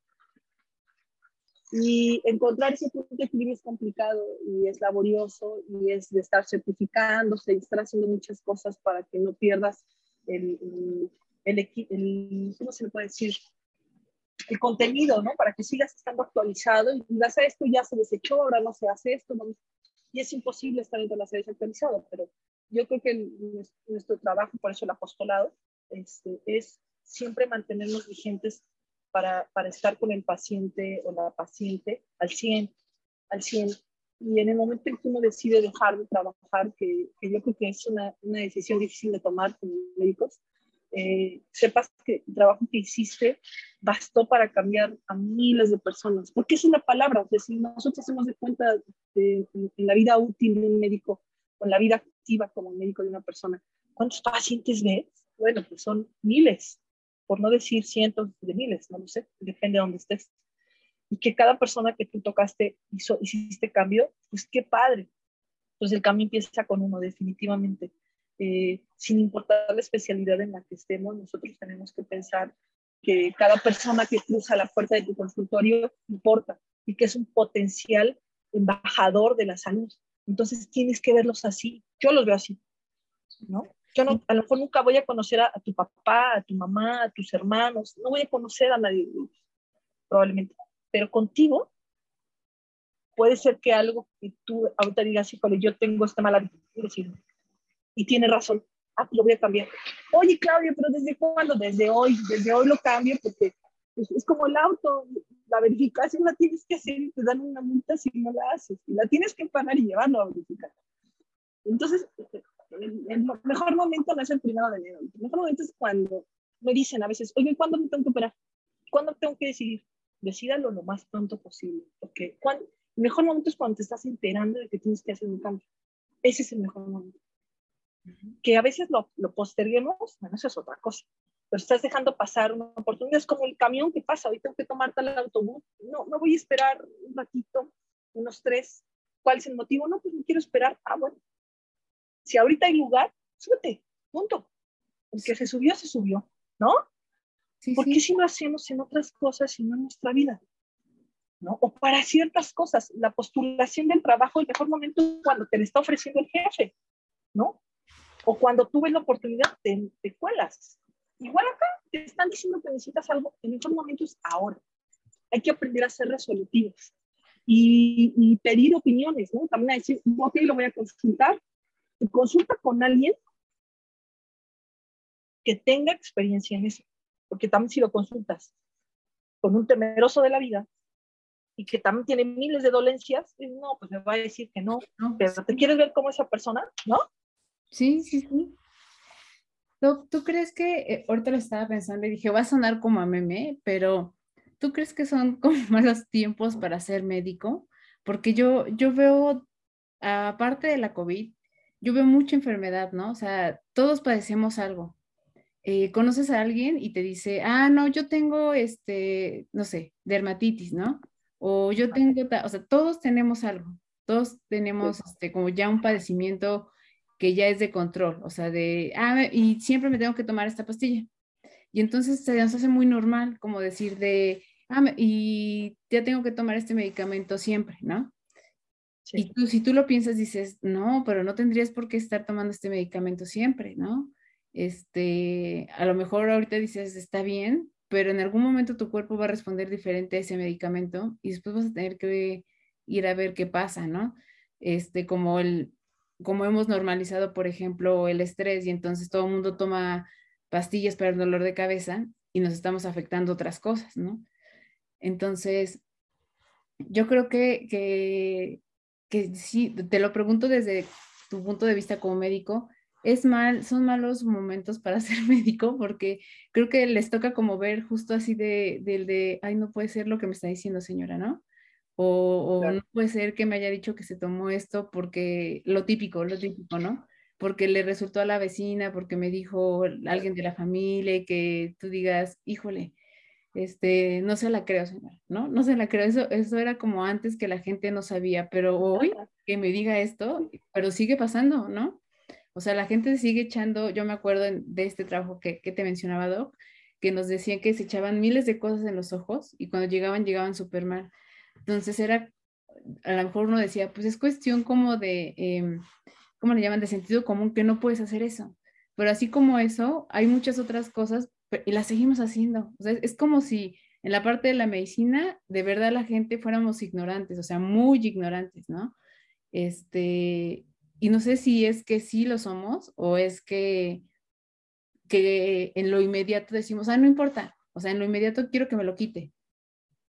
Y encontrar ese punto de equilibrio es complicado y es laborioso y es de estar certificándose y estar haciendo muchas cosas para que no pierdas el, el, el, ¿cómo se le puede decir? El contenido, ¿no? Para que sigas estando actualizado y digas, ah, esto ya se desechó, ahora no se hace esto. Y es imposible estar dentro de la desactualizado, pero yo creo que nuestro trabajo, por eso el apostolado, este, es siempre mantenernos vigentes para, para, estar con el paciente o la paciente al 100, al 100. Y en el momento en que uno decide dejar de trabajar, que, que yo creo que es una, una, decisión difícil de tomar como médicos, eh, sepas que el trabajo que hiciste bastó para cambiar a miles de personas. Porque es una palabra, es decir, nosotros hacemos de cuenta de, en la vida útil de un médico, con la vida activa como médico de una persona. ¿Cuántos pacientes ves? Bueno, pues son miles, por no decir cientos de miles, no lo sé, depende de dónde estés. Y que cada persona que tú tocaste hizo, hiciste cambio, pues qué padre. Entonces el cambio empieza con uno, definitivamente. Eh, sin importar la especialidad en la que estemos, nosotros tenemos que pensar que cada persona que cruza la puerta de tu consultorio importa y que es un potencial embajador de la salud. Entonces tienes que verlos así. Yo los veo así, ¿no? Yo no, a lo mejor nunca voy a conocer a, tu papá, a tu mamá, a tus hermanos, no voy a conocer a nadie, probablemente, pero contigo puede ser que algo que tú ahorita digas, híjole, yo tengo esta mala y tiene razón, ah, lo voy a cambiar. Oye, Claudia, pero ¿desde cuándo? Desde hoy, desde hoy lo cambio porque es, como el auto, la verificación la tienes que hacer y te dan una multa si no la haces, y la tienes que pagar y llevarlo a verificar. Entonces, el, mejor momento no es el primero de enero. El mejor momento es cuando me dicen a veces, oye, ¿cuándo me tengo que operar? ¿Cuándo tengo que decidir? Decídalo lo más pronto posible. Porque cuando, el mejor momento es cuando te estás enterando de que tienes que hacer un cambio. Ese es el mejor momento. Que a veces lo, lo posterguemos, bueno, eso es otra cosa. Pero estás dejando pasar una oportunidad. Es como el camión que pasa, hoy tengo que tomar tal autobús. No, no voy a esperar un ratito, unos tres. ¿Cuál es el motivo? No, pues no quiero esperar. Ah, bueno. Si ahorita hay lugar, súbete, punto. El que se subió, se subió, ¿no? Sí, ¿Por qué si lo hacemos en otras cosas y no en nuestra vida? ¿No? O para ciertas cosas, la postulación del trabajo, el mejor momento es cuando te lo está ofreciendo el jefe, ¿no? O cuando tú ves la oportunidad, te, te cuelas. Igual acá te están diciendo que necesitas algo, el mejor momento es ahora. Hay que aprender a ser resolutivos y, y pedir opiniones, ¿no? También a decir, ok, lo voy a consultar. Y consulta con alguien que tenga experiencia en eso porque también si lo consultas con un temeroso de la vida y que también tiene miles de dolencias, no, pues me va a decir que no, pero ¿te quieres ver como esa persona? ¿No? Sí, sí, sí. ¿Tú, crees que, eh, ahorita lo estaba pensando y dije, va a sonar como a meme, pero ¿tú crees que son como malos tiempos para ser médico? Porque yo, yo veo, aparte de la COVID, yo veo mucha enfermedad, ¿no? O sea, todos padecemos algo. Eh, conoces a alguien y te dice, ah, no, yo tengo, este, no sé, dermatitis, ¿no? O yo tengo, o sea, todos tenemos algo, todos tenemos este, como ya un padecimiento que ya es de control, o sea, de, ah, y siempre me tengo que tomar esta pastilla. Y entonces se nos hace muy normal como decir de, ah, y ya tengo que tomar este medicamento siempre, ¿no? Y tú, si tú lo piensas, dices, no, pero no tendrías por qué estar tomando este medicamento siempre, ¿no? este, a lo mejor ahorita dices, está bien, pero en algún momento tu cuerpo va a responder diferente a ese medicamento y después vas a tener que ir a ver qué pasa, ¿no? Este, como el, como hemos normalizado, por ejemplo, el estrés y entonces todo el mundo toma pastillas para el dolor de cabeza y nos estamos afectando otras cosas, ¿no? Entonces, yo creo que, que, que sí, te lo pregunto desde tu punto de vista como médico, es mal, son malos momentos para ser médico porque creo que les toca como ver justo así de, del de, ay, no puede ser lo que me está diciendo señora, ¿no? O, o no puede ser que me haya dicho que se tomó esto porque lo típico, lo típico, ¿no? Porque le resultó a la vecina, porque me dijo alguien de la familia que tú digas, híjole, este, no se la creo, señora, ¿no? No se la creo, eso, eso era como antes que la gente no sabía, pero hoy que me diga esto, pero sigue pasando, ¿no? O sea, la gente sigue echando, yo me acuerdo de este trabajo que, te mencionaba, Doc, que nos decían que se echaban miles de cosas en los ojos y cuando llegaban, llegaban súper mal. Entonces era, a lo mejor uno decía, pues es cuestión como de, eh, ¿cómo le llaman? De sentido común, que no puedes hacer eso. Pero así como eso, hay muchas otras cosas y las seguimos haciendo. Es como si en la parte de la medicina, de verdad la gente fuéramos ignorantes, o sea, muy ignorantes, ¿no? Este, y no sé si es que sí lo somos o es que, que en lo inmediato decimos, ah, no importa, o sea, en lo inmediato quiero que me lo quite,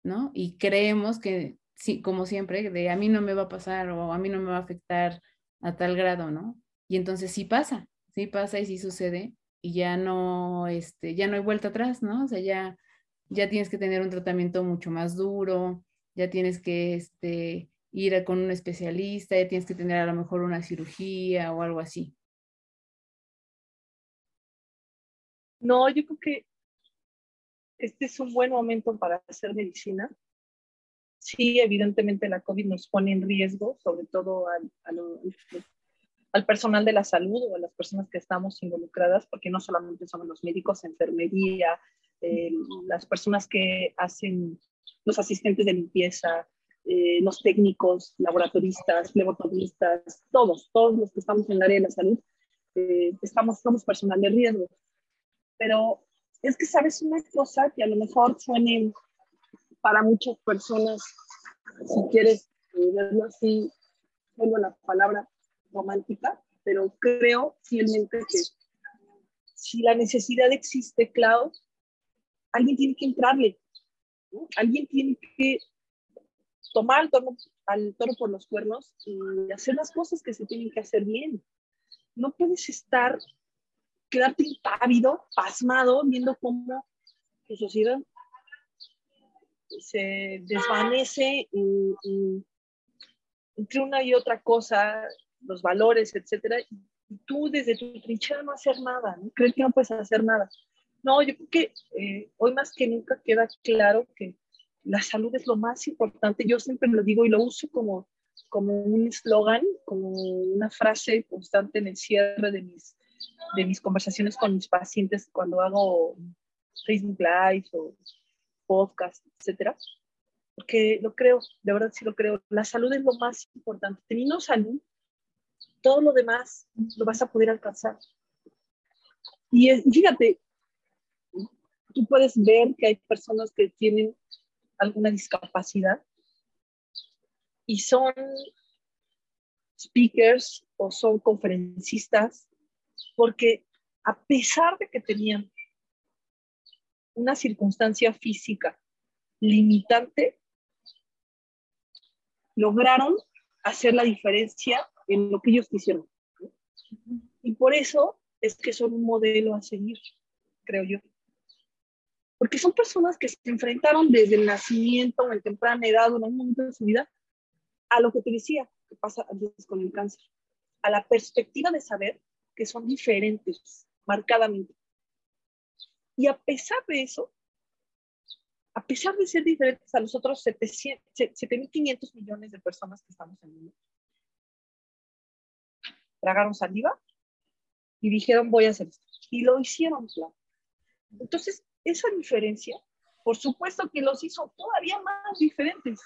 ¿no? Y creemos que, sí, como siempre, de a mí no me va a pasar o a mí no me va a afectar a tal grado, ¿no? Y entonces sí pasa, sí pasa y sí sucede y ya no, este, ya no hay vuelta atrás, ¿no? O sea, ya, ya tienes que tener un tratamiento mucho más duro, ya tienes que, este, ir con un especialista, ya tienes que tener a lo mejor una cirugía o algo así. No, yo creo que este es un buen momento para hacer medicina. Sí, evidentemente la COVID nos pone en riesgo, sobre todo al, al, personal de la salud o a las personas que estamos involucradas, porque no solamente somos los médicos, enfermería, eh, las personas que hacen los asistentes de limpieza, eh, los técnicos, laboratoristas, flebotomistas, todos, todos los que estamos en el área de la salud, eh, estamos, somos personal de riesgo. Pero es que sabes una cosa que a lo mejor suene para muchas personas, si quieres verlo así, vuelvo la palabra romántica, pero creo fielmente que si la necesidad existe, Clau, alguien tiene que entrarle, alguien tiene que tomar al toro, al toro por los cuernos y hacer las cosas que se tienen que hacer bien. No puedes estar, quedarte impávido, pasmado, viendo cómo tu sociedad se desvanece entre una y otra cosa, los valores, etcétera, tú desde tu trinchera no hacer nada, ¿no? crees que no puedes hacer nada. No, yo creo que eh, hoy más que nunca queda claro que la salud es lo más importante. Yo siempre lo digo y lo uso como, como un eslogan, como una frase constante en el cierre de mis, de mis conversaciones con mis pacientes cuando hago Facebook Live o podcast, etcétera. Porque lo creo, de verdad sí lo creo. La salud es lo más importante. Teniendo salud, todo lo demás lo vas a poder alcanzar. Y fíjate, tú puedes ver que hay personas que tienen alguna discapacidad y son speakers o son conferencistas porque a pesar de que tenían una circunstancia física limitante, lograron hacer la diferencia en lo que ellos quisieron. Y por eso es que son un modelo a seguir, creo yo porque son personas que se enfrentaron desde el nacimiento o en temprana edad en algún momento de su vida a lo que te decía que pasa a veces con el cáncer, a la perspectiva de saber que son diferentes marcadamente. Y a pesar de eso, a pesar de ser diferentes a los otros 7.500 millones de personas que estamos en el mundo, tragaron saliva y dijeron voy a hacer esto. Y lo hicieron, claro. Entonces, esa diferencia, por supuesto que los hizo todavía más diferentes.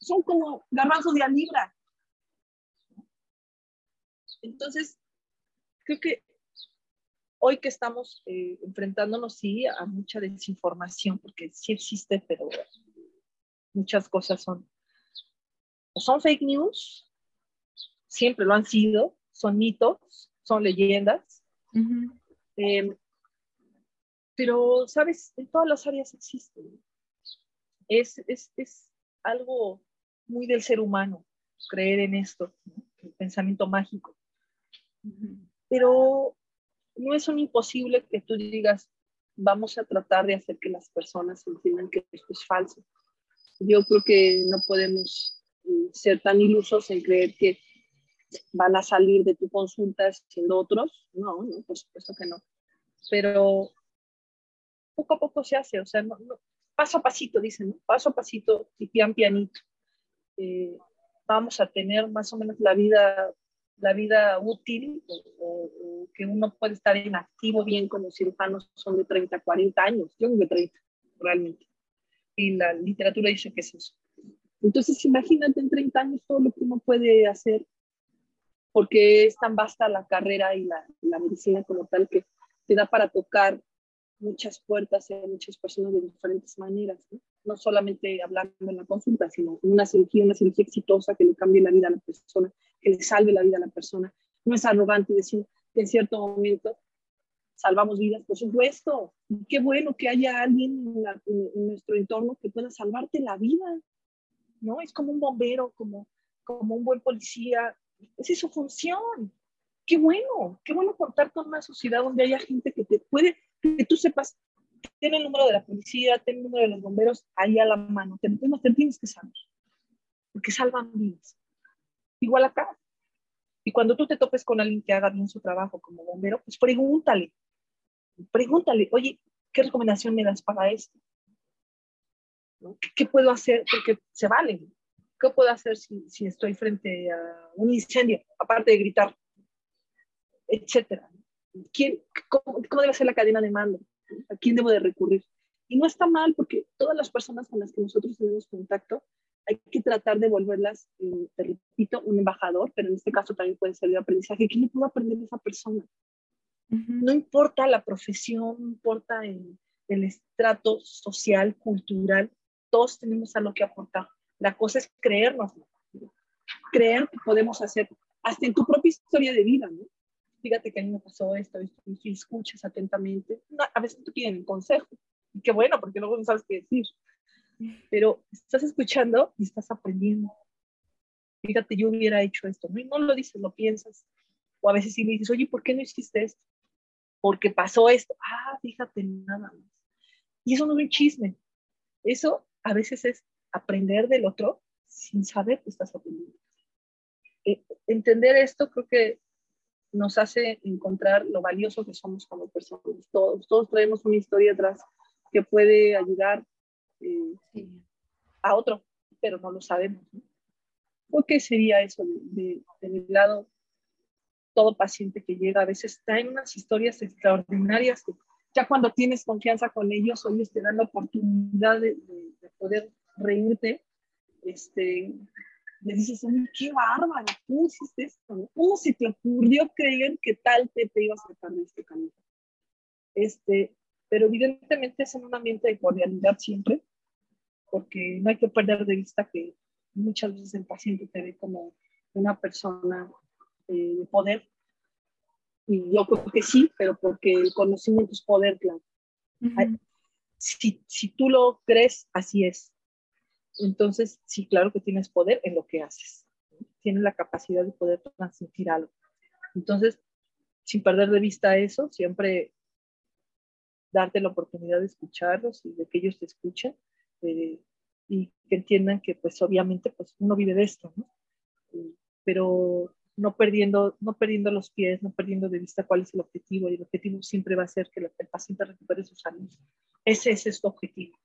Son como garbanzos de a libra. Entonces, creo que hoy que estamos eh, enfrentándonos, sí, a mucha desinformación, porque sí existe, pero muchas cosas son, o son fake news, siempre lo han sido, son mitos, son leyendas. Pero, ¿sabes? En todas las áreas existe. Es, es, es algo muy del ser humano creer en esto, el pensamiento mágico. Pero no es un imposible que tú digas, vamos a tratar de hacer que las personas entiendan que esto es falso. Yo creo que no podemos mm, ser tan ilusos en creer que van a salir de tu consulta siendo otros. No, no, por supuesto que no. Pero poco a poco se hace, o sea, paso a pasito, dicen, paso a pasito y pian pianito. Eh, vamos a tener más o menos la vida, la vida útil o, que uno puede estar en activo bien con los cirujanos son de 30, 40 años, yo que 30, realmente. Y la literatura dice que es eso. Entonces, imagínate en 30 años todo lo que uno puede hacer, porque es tan vasta la carrera y la, la medicina como tal que te da para tocar muchas puertas a muchas personas de diferentes maneras, ¿no? Solamente hablando en la consulta, sino una cirugía, una cirugía exitosa que le cambie la vida a la persona, que le salve la vida a la persona. No es arrogante decir que en cierto momento salvamos vidas, por supuesto. Qué bueno que haya alguien en, en, nuestro entorno que pueda salvarte la vida, ¿no? Es como un bombero, como, como un buen policía. Esa es su función. Qué bueno, qué bueno contar con una sociedad donde haya gente que te puede que tú sepas, tiene el número de la policía, tiene el número de los bomberos ahí a la mano, te, tienes que saber, porque salvan vidas. Igual acá. Y cuando tú te topes con alguien que haga bien su trabajo como bombero, pues pregúntale, pregúntale, oye, ¿qué recomendación me das para esto? ¿Qué, puedo hacer? Porque se vale. ¿Qué puedo hacer si, si estoy frente a un incendio, aparte de gritar? Etcétera. ¿quién, cómo, debe ser la cadena de mando? ¿A quién debo de recurrir? Y no está mal porque todas las personas con las que nosotros tenemos contacto, hay que tratar de volverlas, eh, te repito, un embajador, pero en este caso también puede ser de aprendizaje. ¿Qué le puedo aprender a esa persona? No importa la profesión, no importa el, el estrato social, cultural, todos tenemos algo que aportar. La cosa es creernos, creer que podemos hacer, hasta en tu propia historia de vida, ¿no? Fíjate que a mí me pasó esto, y si escuchas atentamente, a veces te piden consejo, y qué bueno, porque luego no sabes qué decir, pero estás escuchando y estás aprendiendo. Fíjate, yo hubiera hecho esto, no, no lo dices, lo piensas, o a veces sí me dices, oye, ¿por qué no hiciste esto? Porque pasó esto, ah, fíjate, nada más. Y eso no es un chisme, eso a veces es aprender del otro sin saber que estás aprendiendo. Eh, entender esto creo que nos hace encontrar lo valioso que somos como personas. Todos, todos traemos una historia atrás que puede ayudar eh, a otro, pero no lo sabemos. ¿Por qué sería eso de, de, mi lado? Todo paciente que llega a veces trae unas historias extraordinarias que ya cuando tienes confianza con ellos, ellos te dan la oportunidad de, de poder reírte, este, le dices, qué bárbaro, ¿cómo hiciste esto? ¿Cómo se te ocurrió creer que tal te, te ibas a sacar de este camino? Este, pero evidentemente es en un ambiente de cordialidad siempre, porque no hay que perder de vista que muchas veces el paciente te ve como una persona eh, de poder. Y yo creo que sí, pero porque el conocimiento es poder, claro. si, si tú lo crees, así es. Entonces, sí, claro que tienes poder en lo que haces. Tienes la capacidad de poder transmitir algo. Entonces, sin perder de vista eso, siempre darte la oportunidad de escucharlos y de que ellos te escuchen eh, y que entiendan que pues obviamente pues uno vive de esto, ¿no? pero no perdiendo, no perdiendo los pies, no perdiendo de vista cuál es el objetivo y el objetivo siempre va a ser que el paciente recupere su salud. Ese, ese es tu objetivo.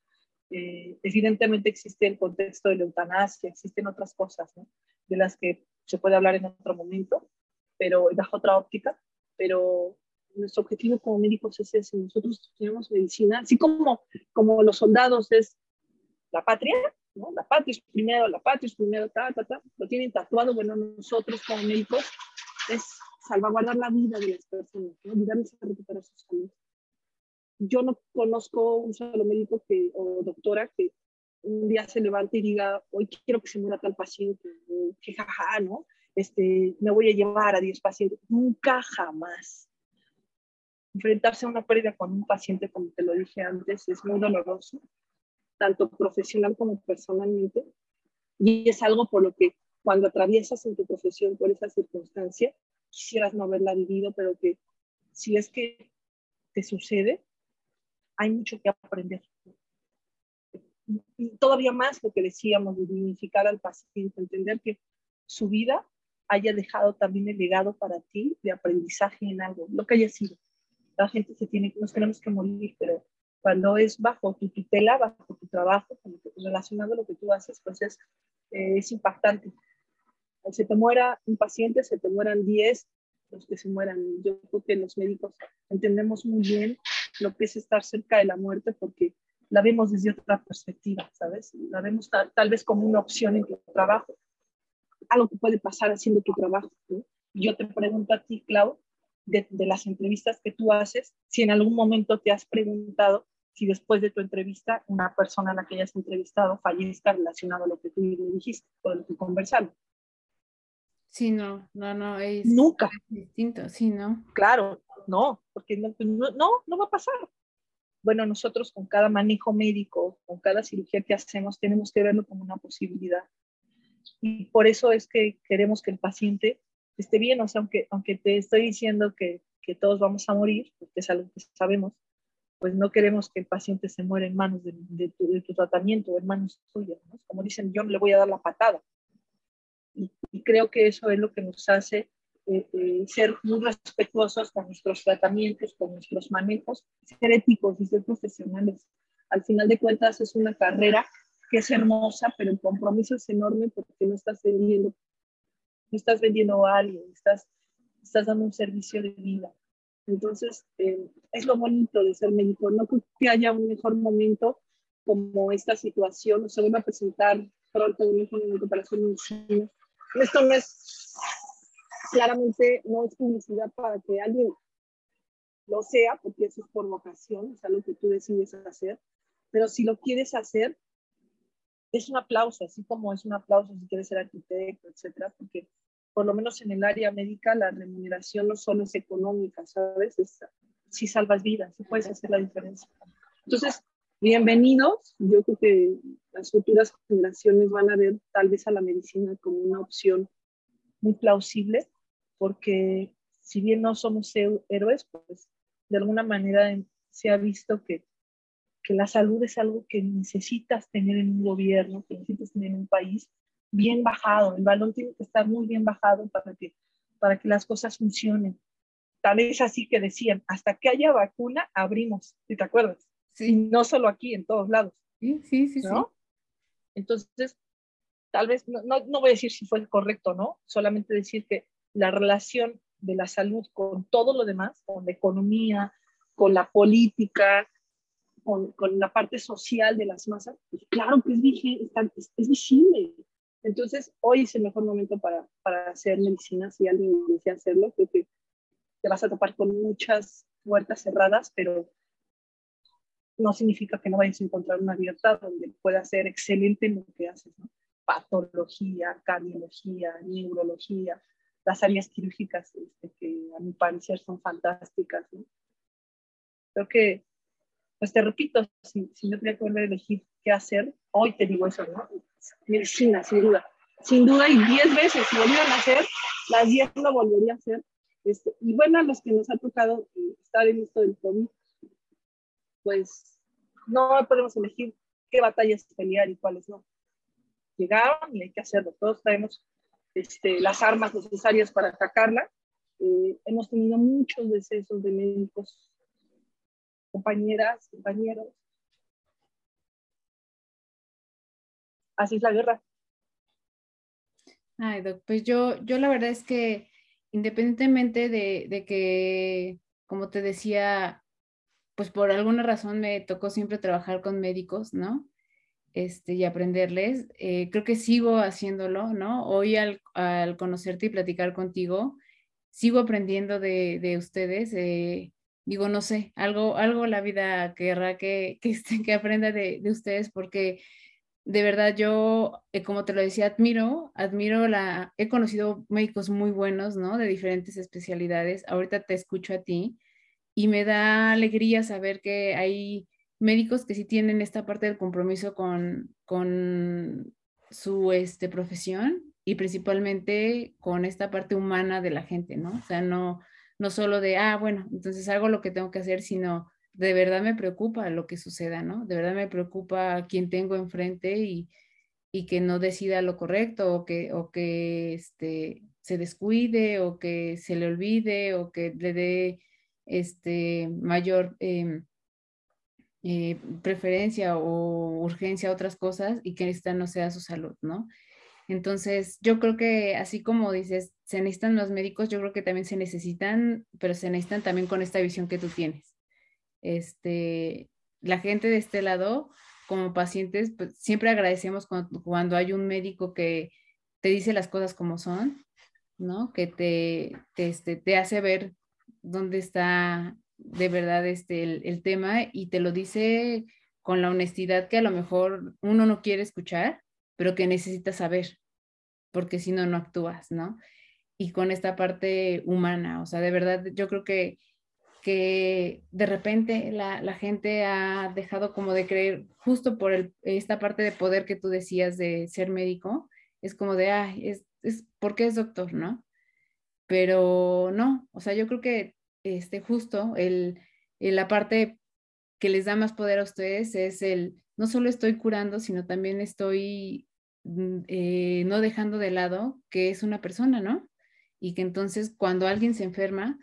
Eh, evidentemente existe el contexto de la eutanasia, existen otras cosas ¿no? de las que se puede hablar en otro momento, pero bajo otra óptica, pero nuestro objetivo como médicos es ese, nosotros tenemos medicina, así como, como los soldados es la patria, ¿no? La patria es primero, la patria es primero, ta, ta, ta, lo tienen tatuado, bueno, nosotros como médicos es salvaguardar la vida de las personas, ¿no? ayudarles a recuperar su salud yo no conozco un solo médico que, o doctora que un día se levante y diga, hoy quiero que se muera tal paciente, que jaja, ¿no? Este, me voy a llevar a 10 pacientes. Nunca, jamás. Enfrentarse a una pérdida con un paciente, como te lo dije antes, es muy doloroso, tanto profesional como personalmente. Y es algo por lo que cuando atraviesas en tu profesión por esa circunstancia, quisieras no haberla vivido, pero que si es que te sucede, hay mucho que aprender. Y todavía más lo que decíamos, de dignificar al paciente, entender que su vida haya dejado también el legado para ti de aprendizaje en algo, lo que haya sido. La gente se tiene, nos tenemos que morir, pero cuando es bajo tu tutela, bajo tu trabajo, relacionado a lo que tú haces, pues es, eh, es impactante. Se te muera un paciente, se te mueran 10, los que se mueran. Yo creo que los médicos entendemos muy bien lo que es estar cerca de la muerte porque la vemos desde otra perspectiva, ¿sabes? La vemos tal, vez como una opción en tu trabajo, algo que puede pasar haciendo tu trabajo. Yo te pregunto a ti, Clau, de, de, las entrevistas que tú haces, si en algún momento te has preguntado si después de tu entrevista una persona a la que hayas entrevistado fallezca relacionado a lo que tú le dijiste o lo que conversaron. Sí, no, no, no, es Nunca. distinto, sí, ¿no? Claro, no, porque pues, no, no, no va a pasar. Bueno, nosotros con cada manejo médico, con cada cirugía que hacemos, tenemos que verlo como una posibilidad. Y por eso es que queremos que el paciente esté bien, o sea, aunque, aunque te estoy diciendo que, que todos vamos a morir, porque es algo que sabemos, pues no queremos que el paciente se muera en manos de, de, tu, de tu, tratamiento, en manos tuyas. ¿no? Como dicen, yo le voy a dar la patada. Y, y, creo que eso es lo que nos hace eh, eh, ser muy respetuosos con nuestros tratamientos, con nuestros manejos, ser éticos y ser profesionales. Al final de cuentas es una carrera que es hermosa, pero el compromiso es enorme porque no estás vendiendo, no estás vendiendo a alguien, estás, estás dando un servicio de vida. Entonces, eh, es lo bonito de ser médico. No creo que haya un mejor momento como esta situación. Se vuelve a presentar pronto un momento para hacer medicina. Esto no es claramente no es publicidad para que alguien lo sea, porque eso es por vocación, es algo que tú decides hacer, pero si lo quieres hacer, es un aplauso, así como es un aplauso si quieres ser arquitecto, etcétera, porque por lo menos en el área médica la remuneración no solo es económica, ¿sabes? si salvas vidas, si puedes hacer la diferencia. Entonces, bienvenidos. Yo creo que las futuras generaciones van a ver tal vez a la medicina como una opción muy plausible porque si bien no somos héroes, pues de alguna manera se ha visto que, que la salud es algo que necesitas tener en un gobierno, que necesitas tener en un país bien bajado. El balón tiene que estar muy bien bajado para que para que las cosas funcionen. Tal vez así que decían, hasta que haya vacuna, abrimos, si te acuerdas. Sí. no solo aquí, en todos lados. Sí, sí, sí. ¿no? Entonces, tal vez, no, no, voy a decir si fue correcto no, solamente decir que la relación de la salud con todo lo demás, con la economía, con la política, con, con la parte social de las masas, pues claro que es, es, visible. Entonces, hoy es el mejor momento para, para hacer medicina, si alguien desea hacerlo, creo que te vas a topar con muchas puertas cerradas, pero no significa que no vayas a encontrar una abierta donde puedas ser excelente en lo que haces, ¿no? Patología, cardiología, neurología, las áreas quirúrgicas este, que a mi parecer son fantásticas, ¿no? Creo que, pues te repito, si, si yo tenía que volver a elegir qué hacer, hoy te digo eso, ¿no? Medicina, sin duda. Sin duda, y diez veces, si volvieran a hacer, las diez lo volvería a hacer. Este, y bueno, a los que nos ha tocado eh, estar en esto del COVID, pues no podemos elegir qué batallas pelear y cuáles no. Llegaron y hay que hacerlo. Todos traemos este, las armas necesarias para atacarla. Eh, hemos tenido muchos decesos de médicos, compañeras, compañeros. Así es la guerra. Ay, doc, pues yo, yo la verdad es que independientemente de, de que, como te decía, pues por alguna razón me tocó siempre trabajar con médicos, ¿no? Este, y aprenderles. Eh, creo que sigo haciéndolo, ¿no? Hoy al, conocerte y platicar contigo, sigo aprendiendo de, ustedes. Eh, digo, no sé, algo, algo la vida querrá que, que, este, que aprenda de, ustedes porque de verdad yo, eh, como te lo decía, admiro, admiro la, he conocido médicos muy buenos, ¿no? De diferentes especialidades. Ahorita te escucho a ti y me da alegría saber que hay médicos que sí tienen esta parte del compromiso con, con su este, profesión y principalmente con esta parte humana de la gente, ¿no? O sea, no, no solo de, ah, bueno, entonces hago lo que tengo que hacer, sino de verdad me preocupa lo que suceda, ¿no? De verdad me preocupa quién tengo enfrente y, y que no decida lo correcto o que, o que este, se descuide o que se le olvide o que le dé este, mayor em, eh, preferencia o urgencia a otras cosas y que esta no sea su salud, ¿no? Entonces, yo creo que así como dices, se necesitan más médicos, yo creo que también se necesitan, pero se necesitan también con esta visión que tú tienes. Este, la gente de este lado, como pacientes, pues siempre agradecemos cuando, cuando hay un médico que te dice las cosas como son, ¿no? Que te, te, este, te hace ver dónde está de verdad este, el, tema y te lo dice con la honestidad que a lo mejor uno no quiere escuchar, pero que necesita saber, porque si no, no actúas, ¿no? Y con esta parte humana, o sea, de verdad, yo creo que, que de repente la, la gente ha dejado como de creer, justo por el, esta parte de poder que tú decías de ser médico, es como de, ah, es, es porque es doctor, ¿no? pero no, o sea, yo creo que este, justo el, la parte que les da más poder a ustedes es el, no solo estoy curando, sino también estoy mm, eh, no dejando de lado que es una persona, ¿no? Y que entonces cuando alguien se enferma,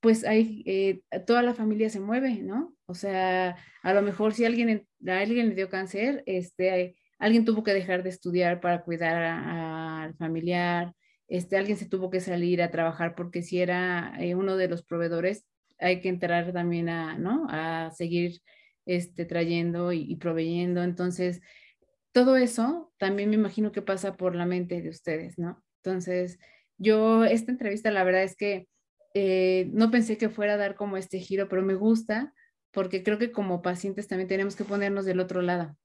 pues hay, eh, toda la familia se mueve, ¿no? O sea, a lo mejor si alguien, a alguien le dio cáncer, este, alguien tuvo que dejar de estudiar para cuidar al familiar, este, alguien se tuvo que salir a trabajar porque si era eh, uno de los proveedores, hay que entrar también a, ¿no? A seguir este, trayendo y, proveyendo. Entonces, todo eso también me imagino que pasa por la mente de ustedes, ¿no? Entonces, yo, esta entrevista, la verdad es que eh, no pensé que fuera a dar como este giro, pero me gusta porque creo que como pacientes también tenemos que ponernos del otro lado.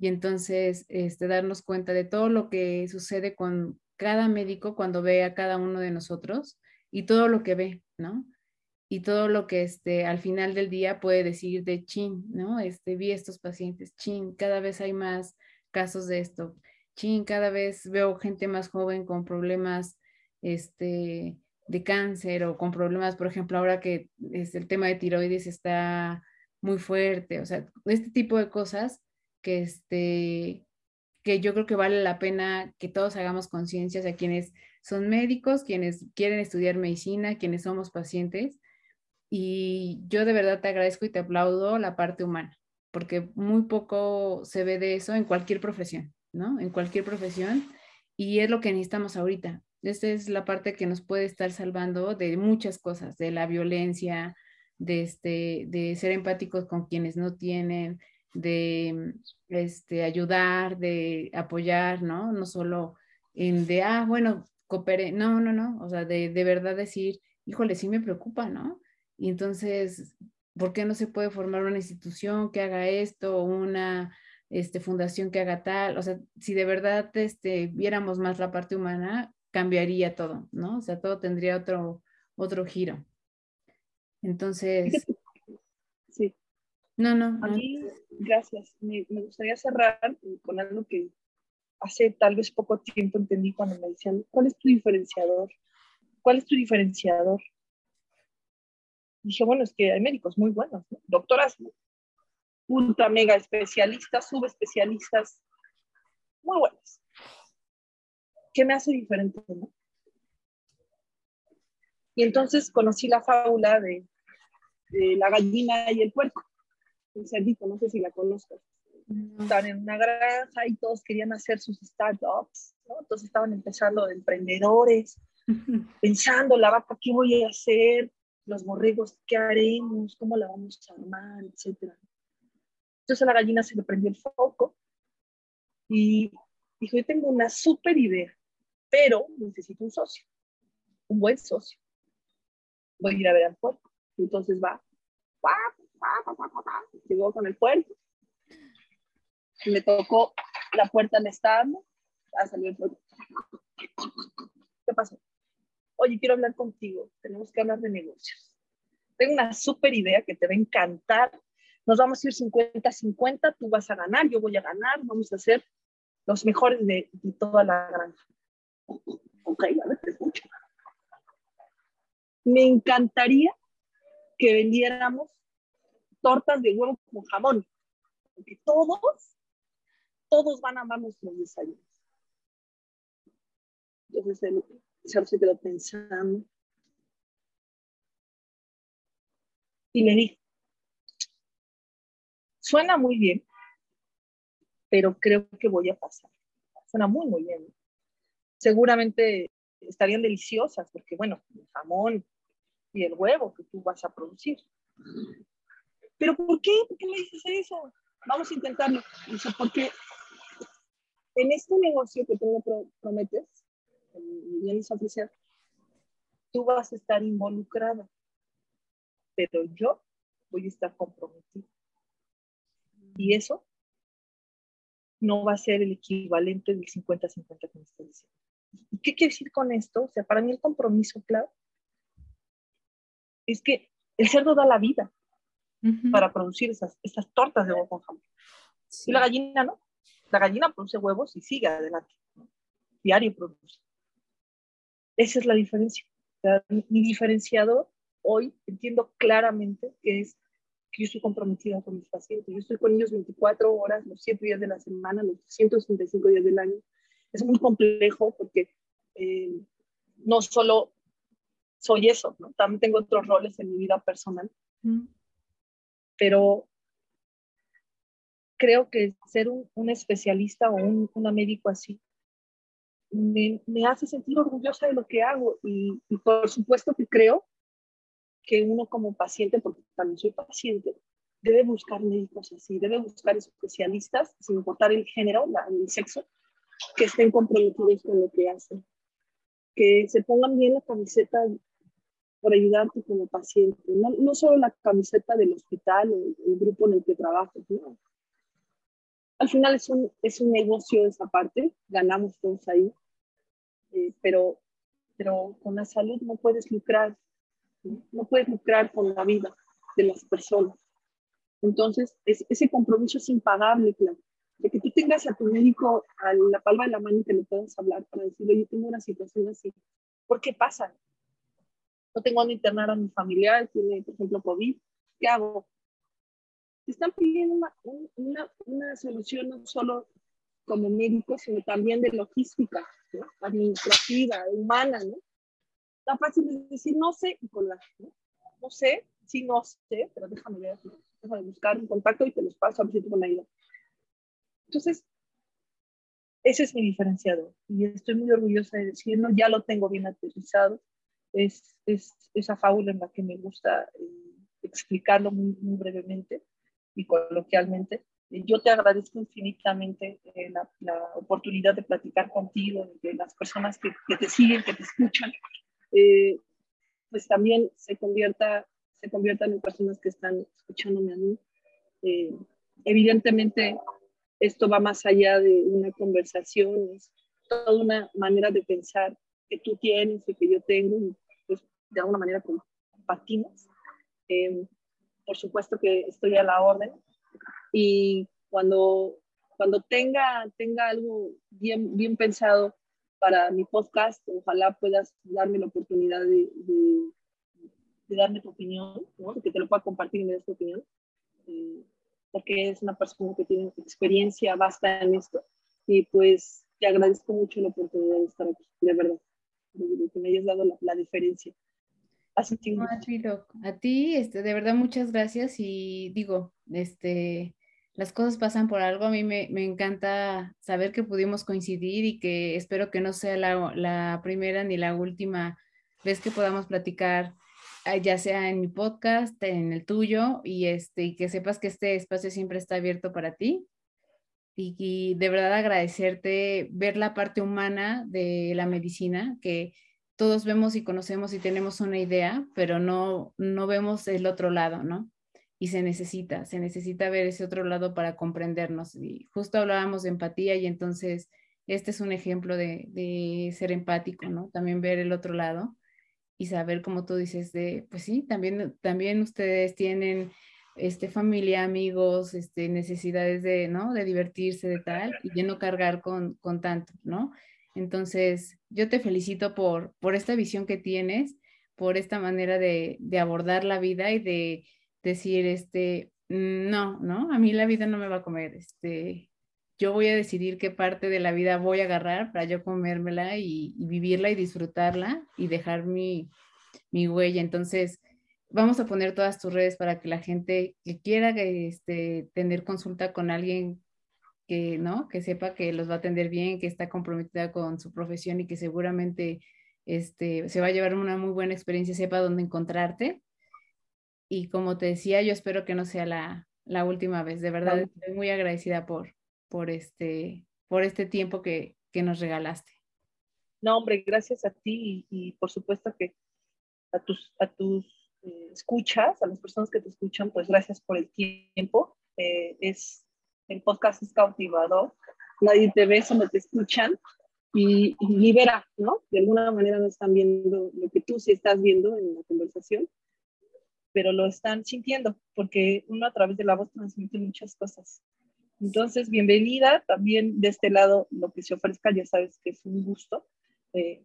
Y entonces, este, darnos cuenta de todo lo que sucede con, cada médico cuando ve a cada uno de nosotros y todo lo que ve, ¿no? Y todo lo que este, al final del día puede decir de chin, ¿no? Este, vi estos pacientes, chin, cada vez hay más casos de esto, chin, cada vez veo gente más joven con problemas, este, de cáncer o con problemas, por ejemplo, ahora que es el tema de tiroides está muy fuerte, o sea, este tipo de cosas que, este, que yo creo que vale la pena que todos hagamos conciencia, o sea, quienes son médicos, quienes quieren estudiar medicina, quienes somos pacientes. Y yo de verdad te agradezco y te aplaudo la parte humana, porque muy poco se ve de eso en cualquier profesión, ¿no? En cualquier profesión. Y es lo que necesitamos ahorita. Esta es la parte que nos puede estar salvando de muchas cosas, de la violencia, de, este, de ser empáticos con quienes no tienen, de este, ayudar, de apoyar, ¿no? No solo en de, ah, bueno, coopere, no, no, no, o sea, de, de verdad decir, híjole, sí me preocupa, ¿no? Y entonces, ¿por qué no se puede formar una institución que haga esto, una este, fundación que haga tal? O sea, si de verdad este, viéramos más la parte humana, cambiaría todo, ¿no? O sea, todo tendría otro, otro giro. Entonces... Sí. No, no. A mí, gracias. Me, gustaría cerrar con algo que hace tal vez poco tiempo entendí cuando me decían, ¿cuál es tu diferenciador? ¿Cuál es tu diferenciador? dije, bueno, es que hay médicos muy buenos, ¿no? doctoras ultra mega especialistas, subespecialistas, muy buenas. ¿Qué me hace diferente? No? Y entonces conocí la fábula de, de, la gallina y el puerco, cerdito, no sé si la conozcas. Estaban en una granja y todos querían hacer sus startups, ¿no? Entonces estaban empezando de emprendedores, pensando, la vaca, ¿qué voy a hacer? Los borregos, ¿qué haremos? ¿Cómo la vamos a armar? Etcétera. Entonces a la gallina se le prendió el foco y dijo, yo tengo una súper idea, pero necesito un socio, un buen socio voy a ir a ver al puerco. Entonces va, llegó con el puerco, me tocó la puerta del establo, a salir. ¿Qué pasó? Oye, quiero hablar contigo, tenemos que hablar de negocios. Tengo una súper idea que te va a encantar. Nos vamos a ir 50-50, tú vas a ganar, yo voy a ganar, vamos a ser los mejores de, de toda la granja. Ok, a ver, te escucho me encantaría que vendiéramos tortas de huevo con jamón, porque todos, todos van a amar nuestros desayunos. Entonces señor se quedó pensando y le dije, suena muy bien, pero creo que voy a pasar. Suena muy, muy bien. Seguramente estarían deliciosas, porque bueno, el jamón, y el huevo que tú vas a producir. ¿Pero por qué? ¿Por qué me dices eso? Vamos a intentarlo. Dice, porque en este negocio que tú me prometes, tú vas a estar involucrada, pero yo voy a estar comprometida. Y eso no va a ser el equivalente del 50-50 que me estás diciendo. ¿Y qué quiere decir con esto? O sea, para mí el compromiso, claro, es que el cerdo da la vida para producir esas, esas tortas de huevo con jamón. Y la gallina no. La gallina produce huevos y sigue adelante. Diario produce. Esa es la diferencia. mi diferenciador hoy entiendo claramente que es que yo estoy comprometida con mis pacientes. Yo estoy con ellos 24 horas, los 7 días de la semana, los 165 días del año. Es muy complejo porque eh, no solo soy eso, ¿no? También tengo otros roles en mi vida personal. Pero creo que ser un, especialista o un una médico así me, hace sentir orgullosa de lo que hago y, por supuesto que creo que uno como paciente, porque también soy paciente, debe buscar médicos así, debe buscar especialistas, sin importar el género, el sexo, que estén comprometidos con lo que hacen, que se pongan bien la camiseta por ayudarte como paciente, no, no solo la camiseta del hospital o el, grupo en el que trabajas, no. Al final es un, es un negocio esa parte, ganamos todos ahí, eh, pero, pero con la salud no puedes lucrar, ¿no? no puedes lucrar con la vida de las personas. Entonces, es, ese compromiso es impagable, claro. De que tú tengas a tu médico a la palma de la mano y que le puedas hablar para decirle, yo tengo una situación así. ¿Por qué pasa? No tengo donde internar a mi familiar, tiene, por ejemplo, COVID, ¿qué hago? Te están pidiendo una, una, una solución no solo como médico, sino también de logística, administrativa, humana, ¿no? Tan fácil es decir no sé y colgar, ¿no? No sé, sí no sé, pero déjame ver, déjame buscar un contacto y te los paso a ver si tú la idea. Entonces, ese es mi diferenciador y estoy muy orgullosa de decirlo, ya lo tengo bien aterrizado. Es, es esa fábula en la que me gusta eh, explicarlo muy, muy, brevemente y coloquialmente. Yo te agradezco infinitamente eh, la, la, oportunidad de platicar contigo, de las personas que, que te siguen, que te escuchan, eh, pues también se convierta se conviertan en personas que están escuchándome a mí. Eh, evidentemente, esto va más allá de una conversación, es toda una manera de pensar que tú tienes y que yo tengo, de alguna manera compartimos. Eh, por supuesto que estoy a la orden y cuando, cuando tenga, tenga algo bien, bien pensado para mi podcast, ojalá puedas darme la oportunidad de, de darme tu opinión, ¿no? que te lo pueda compartir y me des tu opinión, eh, porque es una persona que tiene experiencia vasta en esto. Y pues te agradezco mucho la oportunidad de estar aquí, de verdad, de, que me hayas dado la, diferencia. A ti, este, de verdad, muchas gracias y digo, este, las cosas pasan por algo. A mí me, me, encanta saber que pudimos coincidir y que espero que no sea la, la, primera ni la última vez que podamos platicar Ah, ya sea en mi podcast, en el tuyo, y, este, y que sepas que este espacio siempre está abierto para ti. Y, de verdad agradecerte ver la parte humana de la medicina, que todos vemos y conocemos y tenemos una idea, pero no, no vemos el otro lado, ¿no? Y se necesita, se necesita ver ese otro lado para comprendernos. Y justo hablábamos de empatía y entonces este es un ejemplo de, de ser empático, ¿no? También ver el otro lado y saber, como tú dices, de, pues sí, también, también ustedes tienen este, familia, amigos, este, necesidades de, ¿no? De divertirse, de tal, y de no cargar con, con tanto, ¿no? Entonces, yo te felicito por, por esta visión que tienes, por esta manera de, abordar la vida y de decir, este, no, ¿no? A mí la vida no me va a comer, este, yo voy a decidir qué parte de la vida voy a agarrar para yo comérmela y, vivirla y disfrutarla y dejar mi, huella. Entonces, vamos a poner todas tus redes para que la gente que quiera este, tener consulta con alguien que, ¿no? que sepa que los va a atender bien, que está comprometida con su profesión y que seguramente este, se va a llevar una muy buena experiencia, sepa dónde encontrarte. Y como te decía, yo espero que no sea la, la última vez. De verdad, estoy muy agradecida por, por este, por este tiempo que, que nos regalaste. No, hombre, gracias a ti y, por supuesto que a tus, a tus eh, escuchas, a las personas que te escuchan, pues gracias por el tiempo. Eh, es, el podcast es cautivador, nadie te ve, solo te escuchan y, libera, ¿no? De alguna manera no están viendo lo que tú sí estás viendo en la conversación, pero lo están sintiendo, porque uno a través de la voz transmite muchas cosas. Entonces, bienvenida. También de este lado, lo que se ofrezca, ya sabes que es un gusto. Eh,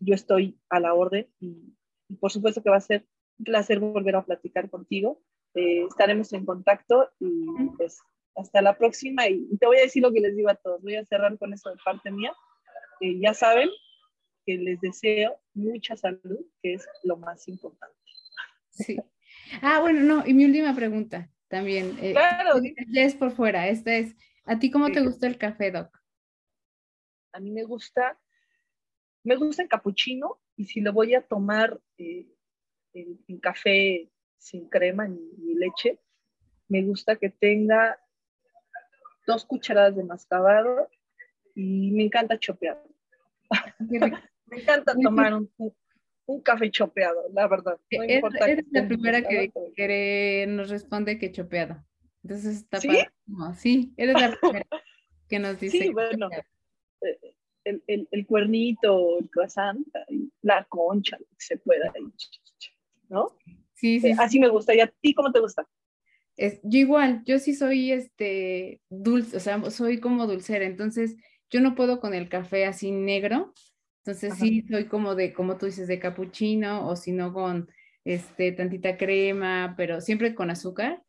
yo estoy a la orden y, por supuesto que va a ser un placer volver a platicar contigo. Eh, estaremos en contacto y pues hasta la próxima. Y te voy a decir lo que les digo a todos. Voy a cerrar con eso de parte mía. ya saben que les deseo mucha salud, que es lo más importante. Sí. Ah, bueno, no, y mi última pregunta también. Eh, claro. Ya es por fuera. Esta es, ¿a ti cómo te gusta el café, Doc? A mí me gusta, me gusta el capuchino y si lo voy a tomar eh, en, café sin crema ni, leche, me gusta que tenga dos cucharadas de mascabado y me encanta chopear. me encanta tomar un, un café chopeado, la verdad. No eres, eres la primera que, nos responde que chopeado. Entonces está ¿Sí? Sí, eres la primera que nos dice. Sí, bueno, eh, el, el, el, cuernito, el croissant, la concha, lo que se pueda, ¿no? Sí, sí, eh, Así me gusta. ¿Y a ti cómo te gusta? Es, yo igual, yo sí soy este dulce, o sea, soy como dulcera, entonces yo no puedo con el café así negro, entonces sí soy como de, como tú dices, de capuchino o si no con este, tantita crema, pero siempre con azúcar.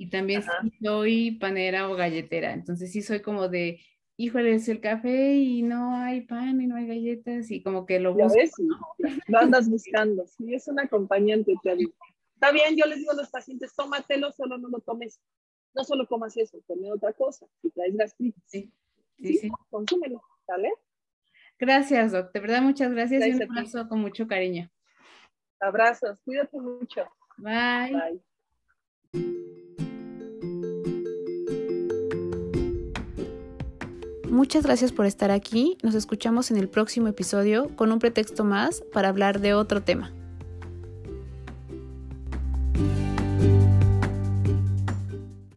Y también sí soy panera o galletera. Entonces sí soy como de híjole, es el café y no hay pan y no hay galletas y como que lo busco. ves, lo andas buscando. Sí, es un acompañante, te digo. Está bien, yo les digo a los pacientes, tómatelo, solo no lo tomes. No solo comas eso, come otra cosa. Si traes gastritis, Sí, sí, sí, sí. consúmelo, ¿vale? Gracias, Doc. De verdad, muchas gracias y un abrazo con mucho cariño. Abrazos, cuídate mucho. Bye. Bye. Muchas gracias por estar aquí. Nos escuchamos en el próximo episodio con un pretexto más para hablar de otro tema.